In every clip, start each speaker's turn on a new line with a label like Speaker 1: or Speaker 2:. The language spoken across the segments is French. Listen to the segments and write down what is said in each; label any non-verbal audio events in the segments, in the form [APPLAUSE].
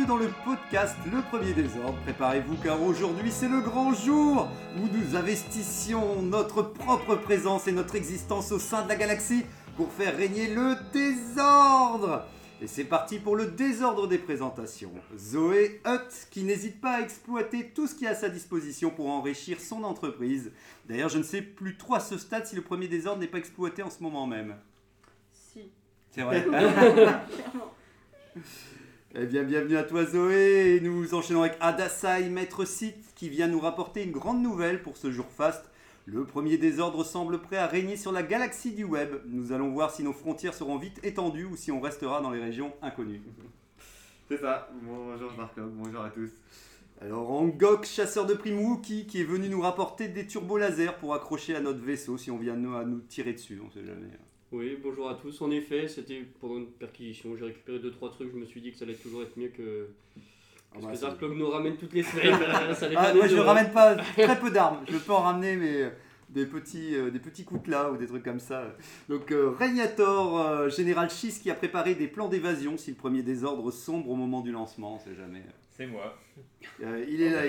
Speaker 1: Bienvenue dans le podcast Le Premier Désordre. Préparez-vous car aujourd'hui c'est le grand jour où nous investissions notre propre présence et notre existence au sein de la galaxie pour faire régner le désordre. Et c'est parti pour le désordre des présentations. Zoé Hutt qui n'hésite pas à exploiter tout ce qui est à sa disposition pour enrichir son entreprise. D'ailleurs je ne sais plus trop à ce stade si le premier désordre n'est pas exploité en ce moment même.
Speaker 2: Si,
Speaker 1: C'est vrai. [LAUGHS] [LAUGHS] Eh bien, bienvenue à toi Zoé, et nous enchaînons avec Adasai, maître site, qui vient nous rapporter une grande nouvelle pour ce jour faste. Le premier désordre semble prêt à régner sur la galaxie du web. Nous allons voir si nos frontières seront vite étendues ou si on restera dans les régions inconnues. [LAUGHS]
Speaker 3: C'est ça. Bonjour Marco, bonjour à tous.
Speaker 1: Alors Angok, chasseur de primes Wookie, qui est venu nous rapporter des turbolaser pour accrocher à notre vaisseau si on vient à nous tirer dessus, on sait jamais.
Speaker 4: Oui, bonjour à tous. En effet, c'était pendant une perquisition. J'ai récupéré 2-3 trucs. Je me suis dit que ça allait toujours être mieux que.
Speaker 1: Ah
Speaker 4: ce
Speaker 1: bah,
Speaker 4: que Dark nous ramène toutes les semaines. [LAUGHS] ça allait
Speaker 1: Ah,
Speaker 4: pas
Speaker 1: moi je
Speaker 4: deux,
Speaker 1: ramène pas [LAUGHS] très peu d'armes. Je peux en ramener mais euh, des petits euh, des petits coutelas ou des trucs comme ça. Donc euh, Régnator, euh, général Schiss qui a préparé des plans d'évasion si le premier désordre sombre au moment du lancement, on sait jamais.
Speaker 5: C'est moi.
Speaker 1: Euh, il est là.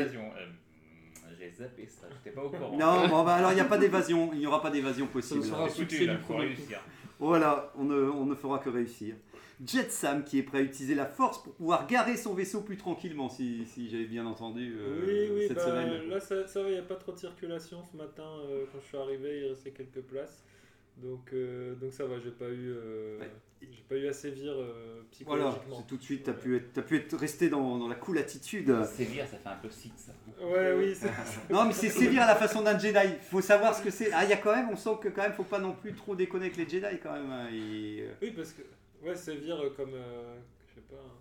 Speaker 5: J'ai zappé ça, j'étais pas au courant.
Speaker 1: Non, bon, bah, alors il n'y a pas d'évasion, il n'y aura pas d'évasion possible.
Speaker 4: Ça ne sera-
Speaker 5: foutu
Speaker 4: succès du premier
Speaker 5: réussir.
Speaker 1: Voilà, on ne, on ne fera que réussir. Jet Sam qui est prêt à utiliser la force pour pouvoir garer son vaisseau plus tranquillement si, si j'avais bien entendu euh,
Speaker 6: oui, oui,
Speaker 1: cette
Speaker 6: bah,
Speaker 1: semaine.
Speaker 6: là ça, ça va, il n'y a pas trop de circulation ce matin. euh, quand je suis arrivé, il restait quelques places. Donc, euh, donc ça va, j'ai pas eu, euh,
Speaker 1: Ouais.
Speaker 6: j'ai pas eu à sévir euh,
Speaker 1: Voilà,
Speaker 6: psychologiquement.
Speaker 1: c'est tout de suite, tu as pu être, t'as pu être resté dans, dans la cool attitude.
Speaker 5: Sévir, ça fait un peu site ça.
Speaker 6: Ouais, oui, c'est
Speaker 1: Non, mais c'est sévir à la façon d'un Jedi. faut savoir ce que c'est. Ah, il y a quand même, on sent que quand même, faut pas non plus trop déconner avec les Jedi quand même. hein. Et, euh,
Speaker 6: Oui, parce que ouais, sévir comme, euh, je sais pas, un-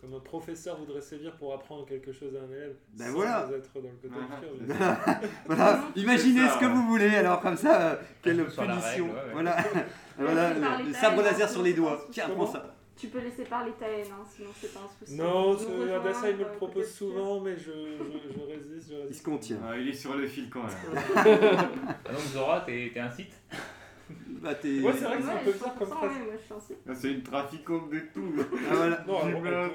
Speaker 6: comme un professeur voudrait sévir pour apprendre quelque chose à un élève.
Speaker 1: Ben
Speaker 6: sans
Speaker 1: voilà.
Speaker 6: être dans le côté
Speaker 3: Ah, [LAUGHS]
Speaker 1: voilà, imaginez
Speaker 3: ça,
Speaker 1: ce que
Speaker 3: ouais.
Speaker 1: vous voulez. Alors comme ça, euh, quelle punition.
Speaker 5: règle, ouais, ouais.
Speaker 1: Voilà, [LAUGHS] voilà, le, sabre laser sur les doigts. Tiens,
Speaker 6: Comment
Speaker 1: prends ça.
Speaker 2: Tu peux laisser parler ta haine, hein, sinon c'est pas un souci.
Speaker 6: Non, Adassa il me
Speaker 2: euh,
Speaker 6: le propose
Speaker 2: peut-être
Speaker 6: souvent, mais je, je, je résiste, je
Speaker 1: Il se contient.
Speaker 3: Ah, il est sur le fil quand même. [LAUGHS]
Speaker 5: Ah, donc Zora, t'es t'es un site
Speaker 1: Bah, t'es-
Speaker 6: Ouais, c'est vrai que c'est un
Speaker 2: Ouais,
Speaker 6: peu bizarre
Speaker 2: 100%,
Speaker 6: comme phrase.
Speaker 2: ouais, moi je suis un site.
Speaker 3: Ah, C'est une trafiquante de tout. [LAUGHS]
Speaker 1: Ah, voilà.
Speaker 6: Non,
Speaker 3: des
Speaker 6: voilà.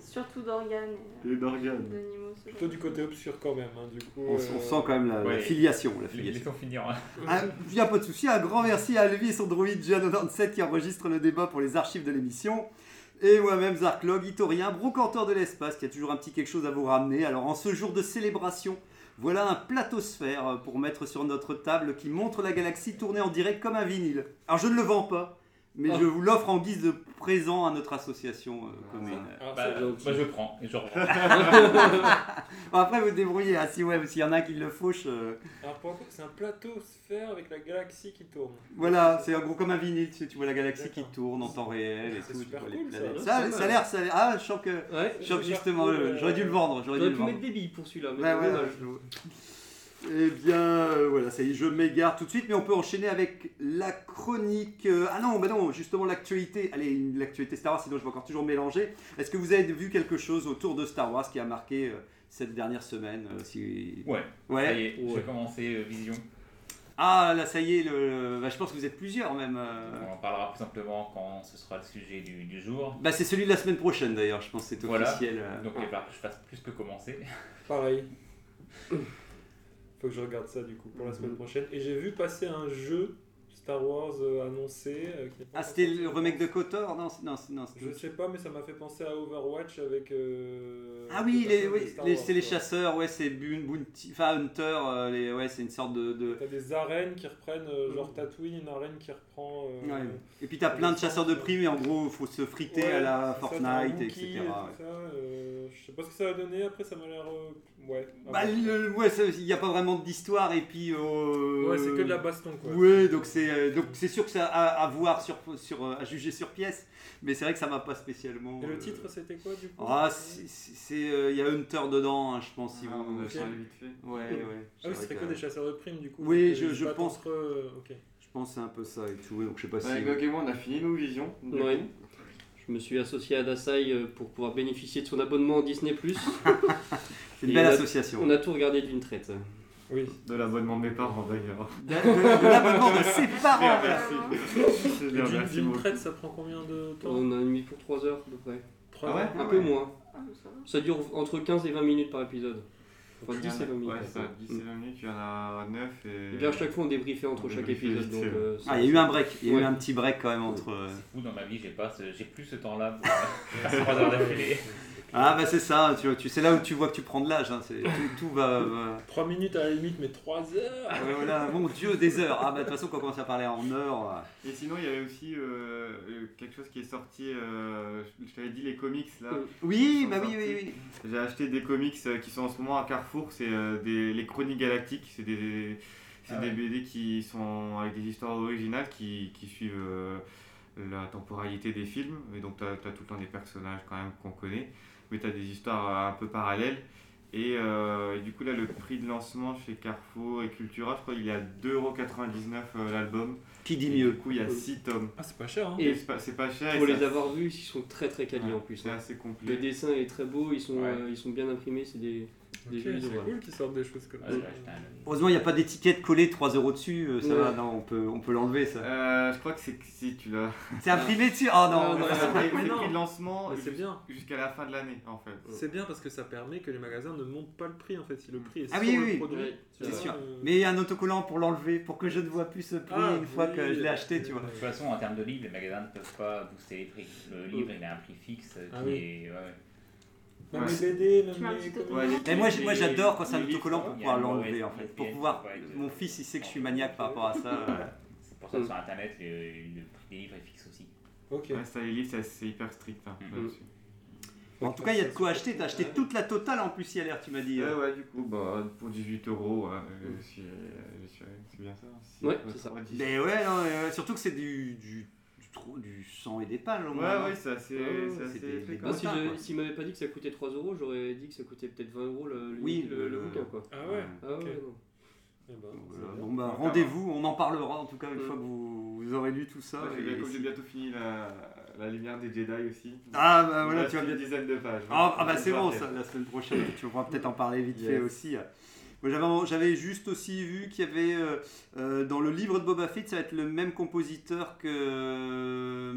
Speaker 2: Surtout d'organes et
Speaker 3: Et d'organes.
Speaker 2: d'animaux. ce
Speaker 6: Plutôt
Speaker 2: genre
Speaker 6: du côté obscur quand même, hein, du coup.
Speaker 1: On,
Speaker 6: euh,
Speaker 1: on sent quand même la, la
Speaker 5: Ouais.
Speaker 1: filiation. La
Speaker 5: Les
Speaker 1: filiation.
Speaker 5: laissons finir. hein.
Speaker 1: Il n'y a pas de souci. Un grand merci à Levi et son droïde Gian97 qui enregistre le débat pour les archives de l'émission. Et moi-même, Zarklog, Itorien, brocanteur de l'espace, qui a toujours un petit quelque chose à vous ramener. Alors, en ce jour de célébration, voilà un platosphère pour mettre sur notre table qui montre la galaxie tournée en direct comme un vinyle. Alors, je ne le vends pas, mais je vous l'offre en guise de présent à notre association euh, commune.
Speaker 6: alors,
Speaker 5: Bah, bah, je prends et je reprends. [LAUGHS] [LAUGHS]
Speaker 1: Bon, après, vous débrouillez. hein, si ouais, s'il y en a qui le fauchent, euh,
Speaker 6: c'est un plateau sphère avec la galaxie qui tourne.
Speaker 1: Voilà, c'est en gros comme un vinyle, tu sais, tu vois la galaxie qui tourne en temps réel et
Speaker 6: C'est
Speaker 1: tout, tu
Speaker 6: super
Speaker 1: vois les
Speaker 6: cool, ça,
Speaker 1: planètes. Ça, a l'air, ça a l'air- Ah, je sens que,
Speaker 4: Ouais.
Speaker 1: je sens que justement,
Speaker 6: cool,
Speaker 1: euh,
Speaker 6: euh,
Speaker 1: j'aurais dû le vendre, j'aurais dû le vendre.
Speaker 4: mettre des billes pour celui-là. mais
Speaker 1: ouais, je- Eh bien, euh, voilà, ça y est, je m'égare tout de suite, mais on peut enchaîner avec la chronique. euh, Ah non, bah non, justement l'actualité. Allez, l'actualité Star Wars, sinon je vais encore toujours mélanger. Est-ce que vous avez vu quelque chose autour de Star Wars qui a marqué euh, cette dernière semaine euh, si...
Speaker 5: Ouais, ça
Speaker 1: Ouais.
Speaker 5: y est, j'ai commencé euh, Vision.
Speaker 1: Ah, là, ça y est, le... bah, je pense que vous êtes plusieurs même. euh.
Speaker 5: On en parlera plus simplement quand ce sera le sujet du, du jour.
Speaker 1: Bah, c'est celui de la semaine prochaine d'ailleurs, je pense que c'est
Speaker 5: Voilà.
Speaker 1: officiel. euh.
Speaker 5: Donc il va falloir que je fasse plus que commencer.
Speaker 6: Pareil. [LAUGHS] Faut que je regarde ça du coup pour la
Speaker 1: Mhm.
Speaker 6: semaine prochaine. Et j'ai vu passer un jeu Star Wars euh, annoncé. euh, qui
Speaker 1: Ah, c'était le remake de. Kotor Non, non, non, c'était-
Speaker 6: Je sais pas, mais ça m'a fait penser à Overwatch avec. euh,
Speaker 1: Ah oui, les, oui, les- c'est les chasseurs, ouais, c'est Bounty, enfin Hunter, les, ouais, c'est une sorte de. de-
Speaker 6: T'as des arènes qui reprennent, genre Tatooine, une arène qui reprend. euh,
Speaker 1: Ouais. Et puis t'as plein de chasseurs de primes et en gros, faut se friter
Speaker 6: ouais,
Speaker 1: à la
Speaker 6: ça,
Speaker 1: Fortnite, etc.
Speaker 6: et
Speaker 1: ouais.
Speaker 6: euh, je sais pas ce que ça va donner. Après, ça m'a l'air. ouais. à
Speaker 1: Bah, il n'y a pas vraiment d'histoire et puis.
Speaker 6: Ouais, c'est que de la baston, quoi.
Speaker 1: Ouais, donc c'est euh, donc c'est sûr que c'est à, à voir sur sur euh, à juger sur pièce, mais c'est vrai que ça m'a pas spécialement.
Speaker 6: Et le
Speaker 1: euh,
Speaker 6: titre, c'était quoi du coup?
Speaker 1: Ah, c'est- euh, il y a Hunter dedans, hein, je pense. Si
Speaker 3: Ah,
Speaker 1: vous...
Speaker 3: on a
Speaker 6: Ok.
Speaker 3: parlé vite fait.
Speaker 1: Ouais, ouais.
Speaker 6: Ah oui,
Speaker 1: que-
Speaker 6: que des chasseurs de primes du coup?
Speaker 1: Oui, je- je pense.
Speaker 6: entre Ok.
Speaker 1: Je pense que c'est un peu ça et tout. Donc je sais pas.
Speaker 3: Ouais, moi, on a fini nos visions.
Speaker 4: Ouais. Je me suis associé à Dasai pour pouvoir bénéficier de son abonnement Disney+. [LAUGHS]
Speaker 1: C'est une
Speaker 4: Et
Speaker 1: belle
Speaker 4: on a-
Speaker 1: association.
Speaker 4: On a tout regardé d'une traite.
Speaker 6: Oui.
Speaker 3: De l'abonnement de mes parents d'ailleurs.
Speaker 1: De, de- de l'abonnement de ses parents.
Speaker 3: Merci. Remercie
Speaker 6: D'une
Speaker 3: beaucoup.
Speaker 6: traite, ça prend combien de temps
Speaker 4: On a mis pour 3 heures à peu près.
Speaker 6: Trois
Speaker 3: Ah ouais
Speaker 6: heures
Speaker 4: Un peu moins.
Speaker 2: Ah, ça.
Speaker 4: Ça dure entre 15 et 20 minutes par épisode. Enfin 10 et 20 minutes.
Speaker 3: Ouais, ça, 10 et 20 minutes, il y en a 9 et.
Speaker 4: Et puis à chaque fois on débriefait entre
Speaker 3: On
Speaker 4: chaque
Speaker 3: débriefait
Speaker 4: épisode. Donc, euh,
Speaker 1: Ah, il y a eu un break. Il y a eu
Speaker 4: Ouais.
Speaker 1: un petit break quand même entre.
Speaker 5: C'est fou, dans ma vie, j'ai pas, j'ai plus ce temps-là pour euh, faire 3 heures d'affilée.
Speaker 1: Ah bah c'est ça. Tu, tu c'est là où tu vois que tu prends de l'âge. hein, c'est- tout, tout va. [LAUGHS] va-
Speaker 6: 3 minutes à la limite, mais 3 heures
Speaker 1: Ouais, voilà, mon dieu, des heures. Ah bah de toute façon, quand on commence à parler en heures.
Speaker 3: Et sinon, il y avait aussi euh, euh, quelque chose qui est sorti. euh, je t'avais dit les comics là.
Speaker 1: Oui, bah oui, oui, oui.
Speaker 3: J'ai acheté des comics qui sont en ce moment à Carrefour. C'est euh, des les Chroniques Galactiques. C'est des, c'est
Speaker 5: Ah
Speaker 3: des
Speaker 5: ouais.
Speaker 3: BD qui sont avec des histoires originales qui, qui suivent euh, la temporalité des films. Et donc, tu as, tout le temps des personnages quand même qu'on connaît. Mais tu as des histoires euh, un peu parallèles. Et, euh, et du coup, là, le prix de lancement chez Carrefour et Cultura, je crois qu'il est à 2,99€ euh, l'album.
Speaker 1: Qui dit
Speaker 3: Et
Speaker 1: mieux
Speaker 3: Du coup, il y a 6 tomes.
Speaker 6: Ah, c'est pas cher, hein
Speaker 4: Et
Speaker 3: Et c'est pas, cher.
Speaker 4: Pour les
Speaker 3: ça-
Speaker 4: avoir vus, ils sont très très quali en plus.
Speaker 3: C'est
Speaker 4: hein.
Speaker 3: assez
Speaker 4: Le
Speaker 3: complet.
Speaker 4: dessin est très beau, ils sont,
Speaker 3: Ouais.
Speaker 4: euh, ils sont bien imprimés, c'est des
Speaker 6: Ok, c'est cool qu'ils sortent des choses comme ça.
Speaker 1: Heureusement, il n'y a pas d'étiquette collée 3 euros dessus. euh, Ça
Speaker 4: Ouais.
Speaker 1: va, non, on peut, on peut l'enlever ça.
Speaker 3: Euh, je crois que c'est que si tu l'as.
Speaker 1: C'est imprimé dessus? Oh non.
Speaker 4: non,
Speaker 3: C'est le
Speaker 6: non.
Speaker 3: prix de lancement jus-
Speaker 6: bien.
Speaker 3: jusqu'à la fin de l'année en fait.
Speaker 6: C'est bien parce que ça permet que les magasins ne montent pas le prix en fait. Si le prix est
Speaker 1: Ah
Speaker 6: sur
Speaker 1: oui,
Speaker 6: le
Speaker 1: oui,
Speaker 6: produit, tu
Speaker 1: C'est sûr.
Speaker 6: euh,
Speaker 1: Mais il y a un autocollant pour l'enlever, pour que je ne vois plus ce prix
Speaker 6: Ah,
Speaker 1: une fois
Speaker 6: oui.
Speaker 1: que je l'ai acheté, tu vois.
Speaker 5: De toute façon, en termes de livres, les magasins ne peuvent pas booster les prix. Le livre, il a un prix fixe
Speaker 6: Ah
Speaker 5: qui
Speaker 6: oui.
Speaker 5: est. ouais, ouais.
Speaker 6: Même
Speaker 3: Ouais.
Speaker 6: les BD, même les.
Speaker 3: Ouais, les-
Speaker 1: Mais moi, j'adore quand c'est un autocollant pour.
Speaker 5: Il y a
Speaker 1: pouvoir l'enlever en fait. Pour pouvoir. Mon fils il sait que je suis maniaque par rapport à ça. euh.
Speaker 5: C'est pour ça que sur internet, le, le prix des livres est fixe aussi.
Speaker 6: Ok.
Speaker 3: Ouais, ça, les livres, c'est- c'est hyper strict. hein,
Speaker 5: Mhm.
Speaker 3: là-dessus.
Speaker 1: En tout cas, il y a de quoi acheter. T'as acheté toute la totale en plus hier, tu m'as dit.
Speaker 3: Ouais,
Speaker 1: euh.
Speaker 3: ouais, du coup, bah, pour 18 euros, ouais, euh, suis- c'est bien ça. Si,
Speaker 4: Ouais, c'est ça.
Speaker 3: 90.
Speaker 1: Mais ouais, non, euh, surtout que c'est du, du, du, trop- du sang et des pales au
Speaker 3: Ouais,
Speaker 1: moins.
Speaker 3: ouais, c'est assez.
Speaker 1: Ouais,
Speaker 3: c'est
Speaker 1: c'est
Speaker 3: assez
Speaker 1: des- des
Speaker 4: Ah, si je-. S'il m'avait pas dit que ça coûtait 3 euros, j'aurais dit que ça coûtait peut-être 20 euros le, le,
Speaker 1: Oui,
Speaker 4: le,
Speaker 1: le-
Speaker 4: le bouquin. Quoi.
Speaker 6: Ah ouais.
Speaker 4: Ah ouais,
Speaker 6: Ok.
Speaker 4: non.
Speaker 6: Eh ben,
Speaker 1: voilà. Bon bah rendez-vous, on en parlera en tout cas une
Speaker 4: Mm.
Speaker 1: fois que vous, vous aurez lu tout ça.
Speaker 3: Ouais, j'ai bien-
Speaker 1: et si-
Speaker 3: j'ai bientôt fini la, la lumière des Jedi aussi.
Speaker 1: Ah bah voilà, tu vas
Speaker 3: une
Speaker 1: bien.
Speaker 3: dizaine de pages.
Speaker 1: Ah, ah bah c'est bon ça, la semaine prochaine, tu pourras peut-être en parler vite fait aussi. J'avais, juste aussi vu qu'il y avait euh, euh, dans le livre de Boba Fett, ça va être le même compositeur que, euh,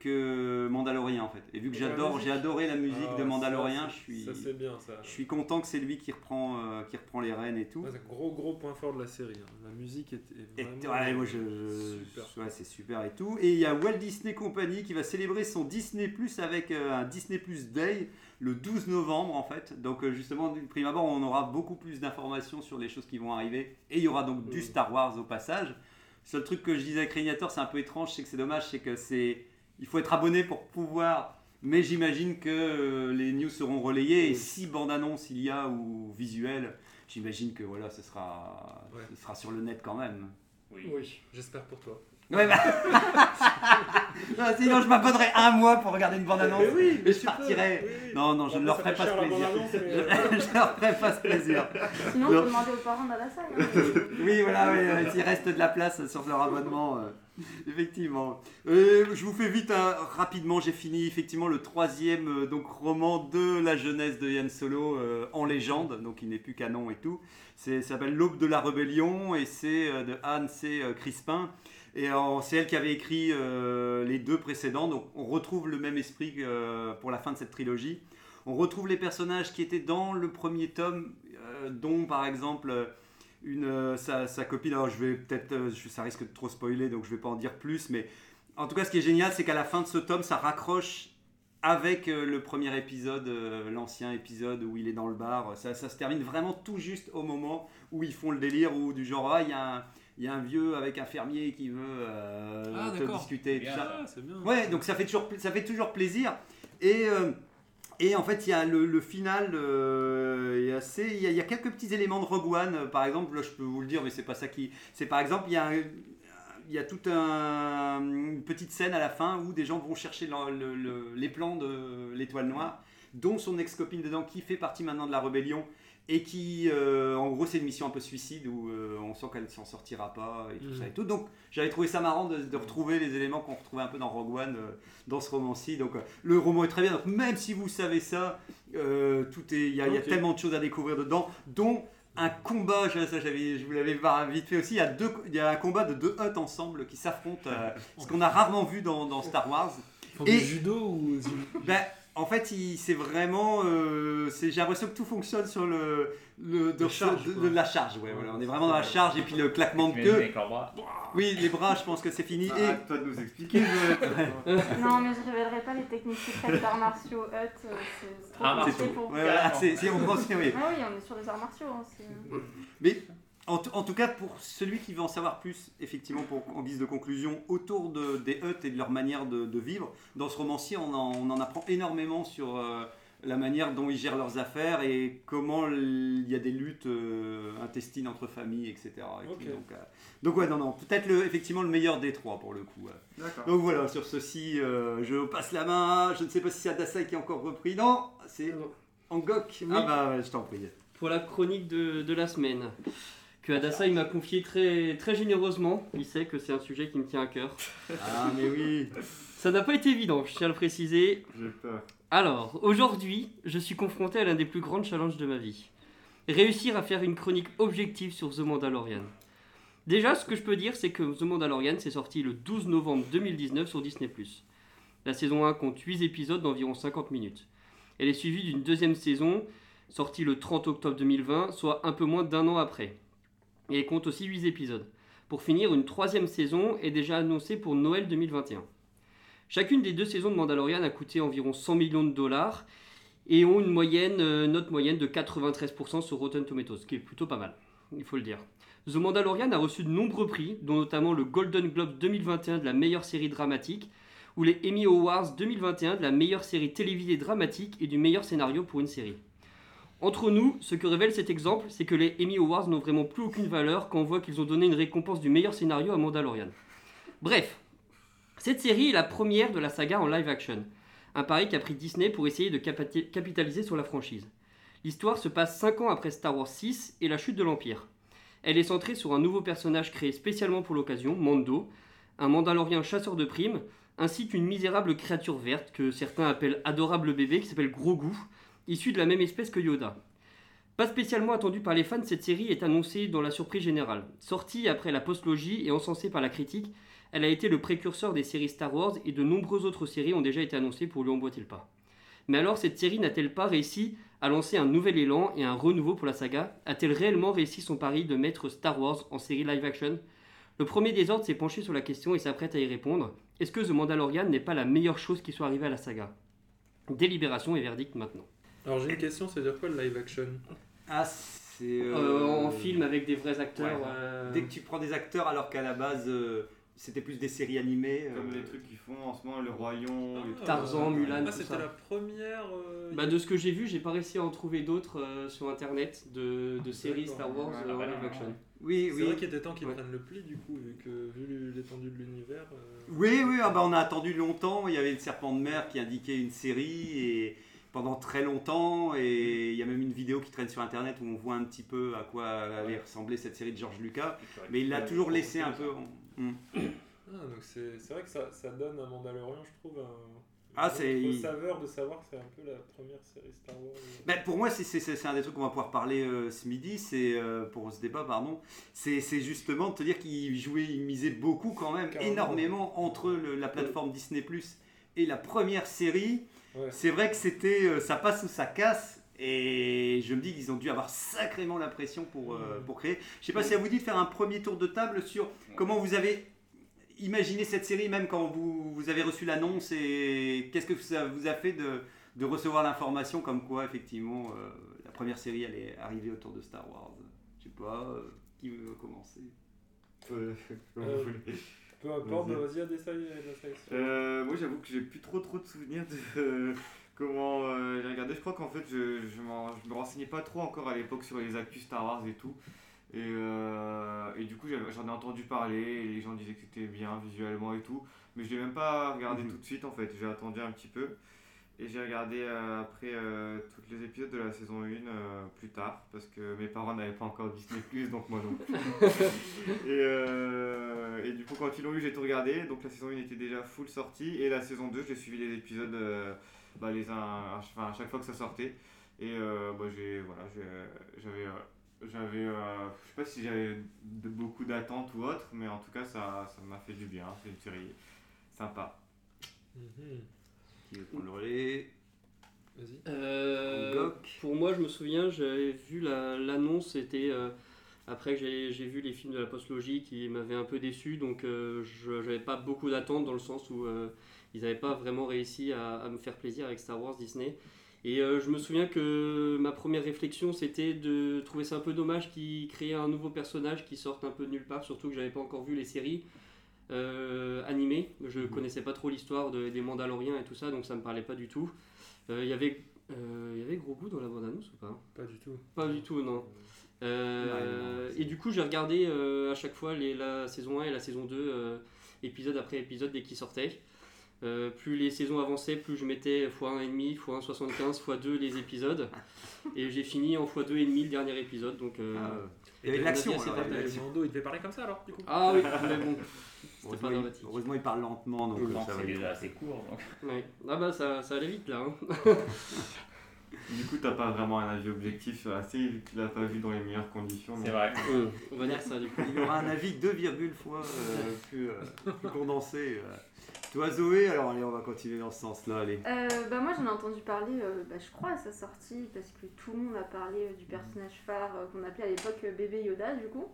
Speaker 1: que Mandalorian en fait. Et vu que j'adore, j'ai adoré la musique
Speaker 6: Ah,
Speaker 1: de
Speaker 6: ça,
Speaker 1: Mandalorian,
Speaker 6: c'est-
Speaker 1: je suis,
Speaker 6: Ça bien ça.
Speaker 1: je suis content que c'est lui qui reprend, euh, qui reprend les rênes et tout.
Speaker 6: Ouais, c'est un gros gros point fort de la série. hein. La musique est, est
Speaker 1: Et-
Speaker 6: vraiment.
Speaker 1: ouais, moi je, je-
Speaker 6: Super.
Speaker 1: ouais, c'est super et tout. Et il y a Walt Disney Company qui va célébrer son Disney Plus avec euh, un Disney Plus Day le 12 novembre en fait. Donc euh, justement du prime abord on aura beaucoup plus d'informations sur les choses qui vont arriver et il y aura donc du
Speaker 4: Mhm.
Speaker 1: Star Wars au passage. Seul truc que je disais à Créator c'est un peu étrange, c'est que c'est dommage, c'est que c'est il faut être abonné pour pouvoir. Mais j'imagine que euh, les news seront relayées et
Speaker 4: Oui.
Speaker 1: si bande annonce il y a ou visuel, j'imagine que voilà ce sera
Speaker 6: Ouais.
Speaker 1: ce sera sur le net quand même.
Speaker 5: Oui.
Speaker 4: Oui.
Speaker 6: J'espère pour toi.
Speaker 1: Ouais, bah. [LAUGHS] Non, sinon, je m'abonnerai un mois pour regarder une bande-annonce.
Speaker 6: Mais oui, mais
Speaker 1: je
Speaker 6: tu
Speaker 1: partirai.
Speaker 6: peux, oui.
Speaker 1: Non, non, je ne leur ferai pas ce
Speaker 6: la
Speaker 1: plaisir. [LAUGHS]
Speaker 6: mais-
Speaker 1: Je, je leur ferai pas ce plaisir.
Speaker 2: Sinon, on
Speaker 1: Non.
Speaker 2: peut demander aux parents d'Alassai. Hein. [LAUGHS]
Speaker 1: Oui, voilà, oui, euh, s'il reste de la place sur leur abonnement. euh, effectivement. Euh, je vous fais vite, hein, rapidement, j'ai fini effectivement le troisième euh, donc, roman de la jeunesse de Yann Solo euh, en légende, donc il n'est plus canon et tout. C'est, ça s'appelle L'aube de la rébellion et c'est euh, de Anne C. euh, Crispin. Et c'est elle qui avait écrit euh, les deux précédents, donc on retrouve le même esprit euh, pour la fin de cette trilogie. On retrouve les personnages qui étaient dans le premier tome, euh, dont par exemple sa, sa copine. Alors je vais peut-être, ça risque de trop spoiler, donc je vais pas en dire plus. Mais en tout cas, ce qui est génial, c'est qu'à la fin de ce tome, ça raccroche avec le premier épisode, l'ancien épisode où il est dans le bar. Ça, ça se termine vraiment tout juste au moment où ils font le délire, ou du genre, ah, il y a un il y a un vieux avec un fermier qui veut euh,
Speaker 6: Ah,
Speaker 1: te
Speaker 6: d'accord.
Speaker 1: discuter et tout
Speaker 5: Bien,
Speaker 1: ça.
Speaker 6: Ah, c'est bien.
Speaker 1: Ouais, donc ça fait toujours, ça fait toujours plaisir. Et euh, Et en fait, il y a le, le final, euh, assez, il y, a, il y a quelques petits éléments de Rogue One. Par exemple, là, je peux vous le dire, mais c'est pas ça qui. C'est par exemple, il y a, un- il y a toute un- une petite scène à la fin où des gens vont chercher le- le- le- les plans de l'étoile noire, dont son ex-copine dedans, qui fait partie maintenant de la rébellion. Et qui, euh, en gros, c'est une mission un peu suicide où euh, on sent qu'elle s'en sortira pas et tout ça et tout. Donc, j'avais trouvé ça marrant de, de retrouver les éléments qu'on retrouvait un peu dans Rogue One, euh, dans ce roman-ci. Donc, le roman est très bien. Donc, même si vous savez ça, tout est, il y, a- y tellement de choses à découvrir dedans, dont un combat. Ça, ça, je vous l'avais vite fait aussi. Il y a deux, il y a un combat de deux huttes ensemble qui s'affrontent, ce qu'on a rarement vu dans, dans Star Wars. Et-
Speaker 6: du judo ou
Speaker 1: Ben, en fait, c'est vraiment. euh, c'est- j'ai l'impression que tout fonctionne sur le. le de,
Speaker 6: La charge,
Speaker 1: de-
Speaker 6: quoi.
Speaker 1: de la charge, ouais, voilà. On est vraiment dans la charge et puis le claquement de queue.
Speaker 5: avec leurs bras.
Speaker 1: Oui, les bras, je pense que c'est fini. Et,
Speaker 3: Arrête-toi de nous expliquer. [LAUGHS]
Speaker 2: Non, mais je révélerai pas les techniques secrètes d'arts martiaux Hut. euh, C'est c'est trop compliqué
Speaker 1: tout.
Speaker 2: pour vous.
Speaker 1: Ouais, voilà, c'est, c'est- on pense que oui.
Speaker 2: Ah oui, on est sur les arts martiaux. hein, c'est-
Speaker 1: Mais en, tout cas, pour celui qui veut en savoir plus, effectivement, pour, en guise de conclusion, autour de, des huttes et de leur manière de, de vivre, dans ce romancier, on en, on en apprend énormément sur euh, la manière dont ils gèrent leurs affaires et comment il y a des luttes euh, intestines entre familles, etc. Et tout.
Speaker 6: Ok.
Speaker 1: donc, euh, donc ouais, non, non, peut-être le, effectivement le meilleur des trois pour le coup. Donc voilà, sur ceci, euh, je passe la main. Je ne sais pas si c'est Adasai qui est encore repris. Non, c'est Angok.
Speaker 4: Oui.
Speaker 1: Ah bah, je t'en prie.
Speaker 4: Pour la chronique de, de la semaine, que Adassa il m'a confié très, très généreusement. Il sait que c'est un sujet qui me tient à cœur.
Speaker 1: Ah, mais oui.
Speaker 4: Ça n'a pas été évident, je tiens à le préciser.
Speaker 3: J'ai peur.
Speaker 4: Alors, aujourd'hui, je suis confronté à l'un des plus grands challenges de ma vie. Réussir à faire une chronique objective sur The Mandalorian. Déjà, ce que je peux dire, c'est que The Mandalorian s'est sorti le 12 novembre 2019 sur Disney+. La saison 1 compte 8 épisodes d'environ 50 minutes. Elle est suivie d'une deuxième saison, sortie le 30 octobre 2020, soit un peu moins d'un an après. Et compte aussi 8 épisodes. Pour finir, une troisième saison est déjà annoncée pour Noël 2021. Chacune des deux saisons de Mandalorian a coûté environ 100 millions de dollars et ont une moyenne, euh, note moyenne de 93% sur Rotten Tomatoes, ce qui est plutôt pas mal, il faut le dire. The Mandalorian a reçu de nombreux prix, dont notamment le Golden Globe 2021 de la meilleure série dramatique, ou les Emmy Awards 2021 de la meilleure série télévisée dramatique et du meilleur scénario pour une série. Entre nous, ce que révèle cet exemple, c'est que les Emmy Awards n'ont vraiment plus aucune valeur quand on voit qu'ils ont donné une récompense du meilleur scénario à Mandalorian. Bref, cette série est la première de la saga en live action, un pari qu'a pris Disney pour essayer de capitaliser sur la franchise. L'histoire se passe 5 ans après Star Wars 6 et la chute de l'Empire. Elle est centrée sur un nouveau personnage créé spécialement pour l'occasion, Mando, un Mandalorien chasseur de primes, ainsi qu'une misérable créature verte que certains appellent adorable bébé qui s'appelle Grogu, issu de la même espèce que Yoda. Pas spécialement attendue par les fans, cette série est annoncée dans la surprise générale. Sortie après la postlogie et encensée par la critique, elle a été le précurseur des séries Star Wars et de nombreuses autres séries ont déjà été annoncées pour lui emboîter le pas. Mais alors, cette série n'a-t-elle pas réussi à lancer un nouvel élan et un renouveau pour la saga? A-t-elle réellement réussi son pari de mettre Star Wars en série live action? Le premier des ordres s'est penché sur la question et s'apprête à y répondre. Est-ce que The Mandalorian n'est pas la meilleure chose qui soit arrivée à la saga? Délibération et verdict maintenant.
Speaker 6: Alors j'ai une question, c'est dire quoi le live action?
Speaker 1: Ah, c'est.
Speaker 4: Euh,
Speaker 1: euh,
Speaker 4: en film avec des vrais acteurs.
Speaker 1: ouais.
Speaker 4: euh,
Speaker 1: Dès que tu prends des acteurs alors qu'à la base euh, c'était plus des séries animées. euh,
Speaker 3: Comme les trucs qu'ils font en ce moment, le Royaume. trucs-
Speaker 4: Tarzan, Mulan,
Speaker 6: Ah, c'était la première. euh,
Speaker 4: Bah, de ce que j'ai vu, j'ai pas réussi à en trouver d'autres euh, sur internet de, de séries. Star Wars
Speaker 5: Ouais,
Speaker 4: euh,
Speaker 5: bah,
Speaker 4: live action.
Speaker 1: Oui,
Speaker 6: C'est
Speaker 1: oui.
Speaker 6: vrai qu'il était temps qu'ils
Speaker 4: Ouais.
Speaker 6: prennent le pli du coup, vu que vu l'étendue de l'univers. euh,
Speaker 1: Oui, oui, ah bah, on a attendu longtemps. Il y avait le serpent de mer qui indiquait une série et pendant très longtemps. Et il y a même une vidéo qui traîne sur internet où on voit un petit peu à quoi allait ressembler cette série de George Lucas. Mais il l'a toujours laissé un peu. en- Hmm.
Speaker 6: Ah, donc c'est vrai que ça, ça donne à Mandalorian, je trouve, un.
Speaker 1: Ah, c'est-
Speaker 6: saveur de savoir que c'est un peu la première série Star Wars.
Speaker 1: Ben, pour moi, c'est- un des trucs qu'on va pouvoir parler euh, ce midi, c'est euh, pour ce débat, pardon. C'est justement de te dire qu'il jouait, il misait beaucoup quand même, énormément entre le- la plateforme Disney Plus et la première série.
Speaker 6: Ouais.
Speaker 1: C'est vrai que c'était, euh, ça passe ou ça casse. Et je me dis qu'ils ont dû avoir sacrément la pression pour, euh, pour créer. Je sais pas si à vous dit de faire un premier tour de table sur comment vous avez imaginé cette série, même quand vous, vous avez reçu l'annonce, et qu'est-ce que ça vous a fait de, de recevoir l'information comme quoi, effectivement, euh, la première série allait arriver autour de Star Wars? Je sais pas, euh, qui veut commencer? [LAUGHS]
Speaker 6: Peu importe,
Speaker 3: Vas-y.
Speaker 6: vas-y, à des.
Speaker 3: Euh, moi j'avoue que j'ai plus trop trop de souvenirs de euh, comment euh, j'ai regardé. Je crois qu'en fait, je, je, m'en- je me renseignais pas trop encore à l'époque sur les actus Star Wars et tout. Et, euh, et du coup, j'en ai entendu parler, et les gens disaient que c'était bien visuellement et tout. Mais je l'ai même pas regardé tout de suite en fait, j'ai attendu un petit peu. Et j'ai regardé euh, après euh, tous les épisodes de la saison 1 euh, plus tard, parce que mes parents n'avaient pas encore Disney ⁇ donc moi non plus. [LAUGHS] et, euh, et du coup, quand ils l'ont eu, j'ai tout regardé. Donc la saison 1 était déjà full sortie. Et la saison 2, j'ai suivi les épisodes euh, bah, les uns, enfin, à chaque fois que ça sortait. Et euh, bah, j'ai, voilà, j'ai- j'avais, euh, j'avais, euh, je sais pas si j'avais de- beaucoup d'attentes ou autre, mais en tout cas, ça, ça m'a fait du bien. C'est une série sympa.
Speaker 6: Mhm.
Speaker 1: Qui veut prendre le relais
Speaker 6: Vas-y.
Speaker 4: Euh, pour moi, je me souviens, j'avais vu la- l'annonce, c'était euh, après que j'ai j'ai vu les films de la post-logie qui m'avaient un peu déçu, donc euh, je n'avais pas beaucoup d'attentes dans le sens où euh, ils n'avaient pas vraiment réussi à, à me faire plaisir avec Star Wars Disney. Et euh, je me souviens que ma première réflexion, c'était de trouver ça un peu dommage qu'ils créaient un nouveau personnage qui sorte un peu de nulle part, surtout que j'avais pas encore vu les séries euh, animées. Je connaissais pas trop l'histoire de- des Mandaloriens et tout ça, donc ça me parlait pas du tout. Euh, Il y avait euh, il y avait Grogu dans la bande-annonce ou pas?
Speaker 6: Pas du tout.
Speaker 4: Pas du tout, non. Euh,
Speaker 1: Ouais,
Speaker 4: et du coup, j'ai regardé euh, à chaque fois les, la saison 1 et la saison 2, euh, épisode après épisode dès qu'ils sortaient. Euh, plus les saisons avançaient, plus je mettais x1,5, x1,75, x2 les épisodes. Et j'ai fini en x2,5 le dernier épisode. Donc, euh,
Speaker 1: Ah, Il y avait de l'action.
Speaker 6: Mando, il devait parler comme ça alors, du coup.
Speaker 4: Ah oui, [LAUGHS] mais bon, c'était
Speaker 1: Heureusement,
Speaker 4: pas
Speaker 1: il-
Speaker 4: dramatique.
Speaker 1: heureusement, il parle lentement, donc euh, ça va
Speaker 5: déjà assez court. Donc.
Speaker 4: Ah bah ça, ça allait vite là. hein. [LAUGHS]
Speaker 3: Du coup, t'as pas vraiment un avis objectif sur la série, vu que tu l'as pas vu dans les meilleures conditions.
Speaker 5: C'est vrai.
Speaker 4: Euh, [LAUGHS] on va dire ça du coup.
Speaker 1: Il y aura un avis 2, fois euh, plus, euh, plus condensé. Toi, Zoé, alors allez, on va continuer dans ce sens-là. Allez.
Speaker 2: Euh, bah moi j'en ai entendu parler, euh, bah, je crois à sa sortie, parce que tout le monde a parlé euh, du personnage phare euh, qu'on appelait à l'époque bébé Yoda du coup.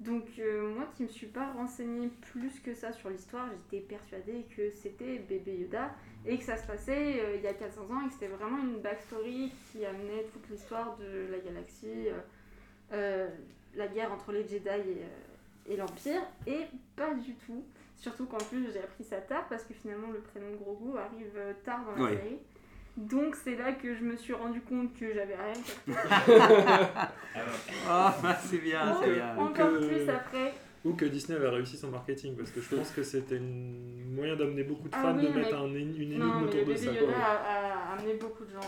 Speaker 2: Donc moi qui me suis pas renseignée plus que ça sur l'histoire, j'étais persuadée que c'était bébé Yoda et que ça se passait il y a 400 ans et que c'était vraiment une backstory qui amenait toute l'histoire de la galaxie, la guerre entre les Jedi et l'Empire, et pas du tout. Surtout qu'en plus j'ai appris ça tard parce que finalement le prénom de Grogu arrive euh, tard dans la
Speaker 1: Ouais.
Speaker 2: série. Donc c'est là que je me suis rendu compte que j'avais rien.
Speaker 5: Ah. [LAUGHS]
Speaker 1: Ah, bah, c'est bien, c'est bien.
Speaker 2: Encore
Speaker 6: que-
Speaker 2: plus après.
Speaker 6: Ou que Disney avait réussi son marketing, parce que je pense que c'était un moyen d'amener beaucoup de
Speaker 2: Ah
Speaker 6: fans
Speaker 2: oui,
Speaker 6: de mettre
Speaker 2: mais-
Speaker 6: un, une énigme
Speaker 2: Non, mais
Speaker 6: autour de ça.
Speaker 2: Yoda a, a amené beaucoup de gens.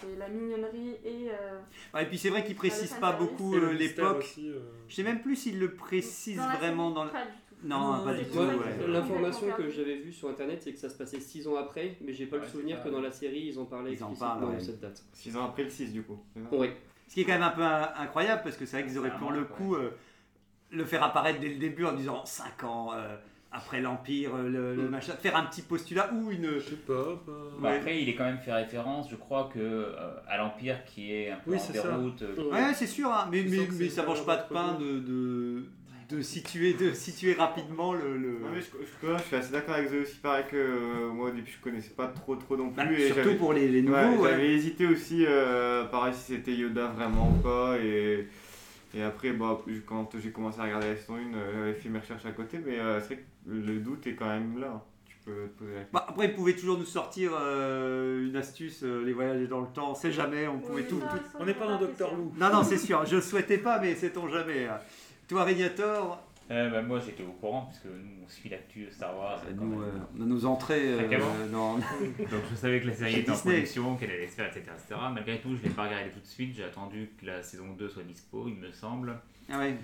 Speaker 2: C'est la mignonnerie et. euh,
Speaker 1: Ah, et puis c'est vrai qu'il précise
Speaker 2: Ah,
Speaker 1: pas
Speaker 2: le fan
Speaker 1: beaucoup euh, l'époque.
Speaker 6: euh,
Speaker 1: Je sais même plus s'il le précise
Speaker 2: dans
Speaker 1: vraiment
Speaker 2: série,
Speaker 1: dans le.
Speaker 2: Pas du tout.
Speaker 1: Non,
Speaker 6: Non,
Speaker 1: pas du tout.
Speaker 6: ça
Speaker 1: ouais.
Speaker 4: L'information que j'avais vue sur internet, c'est que ça se passait 6 ans après, mais j'ai pas
Speaker 5: Ouais,
Speaker 4: le souvenir
Speaker 5: ça.
Speaker 4: que dans la série ils en parlaient
Speaker 1: Ils en parlent, ouais.
Speaker 4: de cette date.
Speaker 3: 6 ans après le 6, du coup. ça
Speaker 4: Oui.
Speaker 1: Ce qui est quand même un peu euh, incroyable parce que c'est vrai qu'ils auraient pour le coup euh, le faire apparaître dès le début en disant 5 ans euh, après l'Empire, le, le
Speaker 4: Mm.
Speaker 1: machin, faire un petit postulat ou une.
Speaker 6: Je sais pas. pas-
Speaker 5: Bah, après, il est quand même fait référence, je crois, que euh, à l'Empire qui est un peu
Speaker 6: Oui,
Speaker 5: en
Speaker 6: c'est ça.
Speaker 5: déroute. euh,
Speaker 4: Ouais.
Speaker 1: Ouais, c'est sûr, hein, mais, mais, mais ça mange pas de pain de, de, situer, de situer rapidement le. le-
Speaker 3: Non, mais je, je, je suis assez d'accord avec Zoé aussi. Pareil que euh, moi au début je connaissais pas trop trop non plus.
Speaker 1: Bah,
Speaker 3: et
Speaker 1: surtout pour les, les nouveaux.
Speaker 3: Ouais,
Speaker 1: ouais.
Speaker 3: J'avais hésité aussi, euh, pareil si c'était Yoda vraiment ou pas. Et, et après, bah, quand j'ai commencé à regarder la saison 1, euh, j'avais fait mes recherches à côté, mais euh, c'est vrai que le doute est quand même là. Tu peux te poser la question.
Speaker 1: Bah, après, ils pouvaient toujours nous sortir euh, une astuce, euh, les voyages dans le temps, on sait jamais, on pouvait
Speaker 2: Oui,
Speaker 1: tout,
Speaker 2: ça,
Speaker 1: tout-
Speaker 6: On n'est pas dans. Doctor Who.
Speaker 1: Non, non, c'est sûr, je le souhaitais pas, mais sait-on jamais. Toi, Régnator,
Speaker 5: Euh, bah, moi, j'étais au courant, puisque nous, on suit l'actu Star Wars. quand
Speaker 1: nous,
Speaker 5: même.
Speaker 1: euh, on a nos entrées. euh, [LAUGHS]
Speaker 5: Donc je savais que la série était en production, qu'elle allait se faire, etc., etc. Malgré tout, je ne l'ai pas regardé tout de suite. J'ai attendu que la saison 2 soit dispo, il me semble.
Speaker 1: Ah ouais.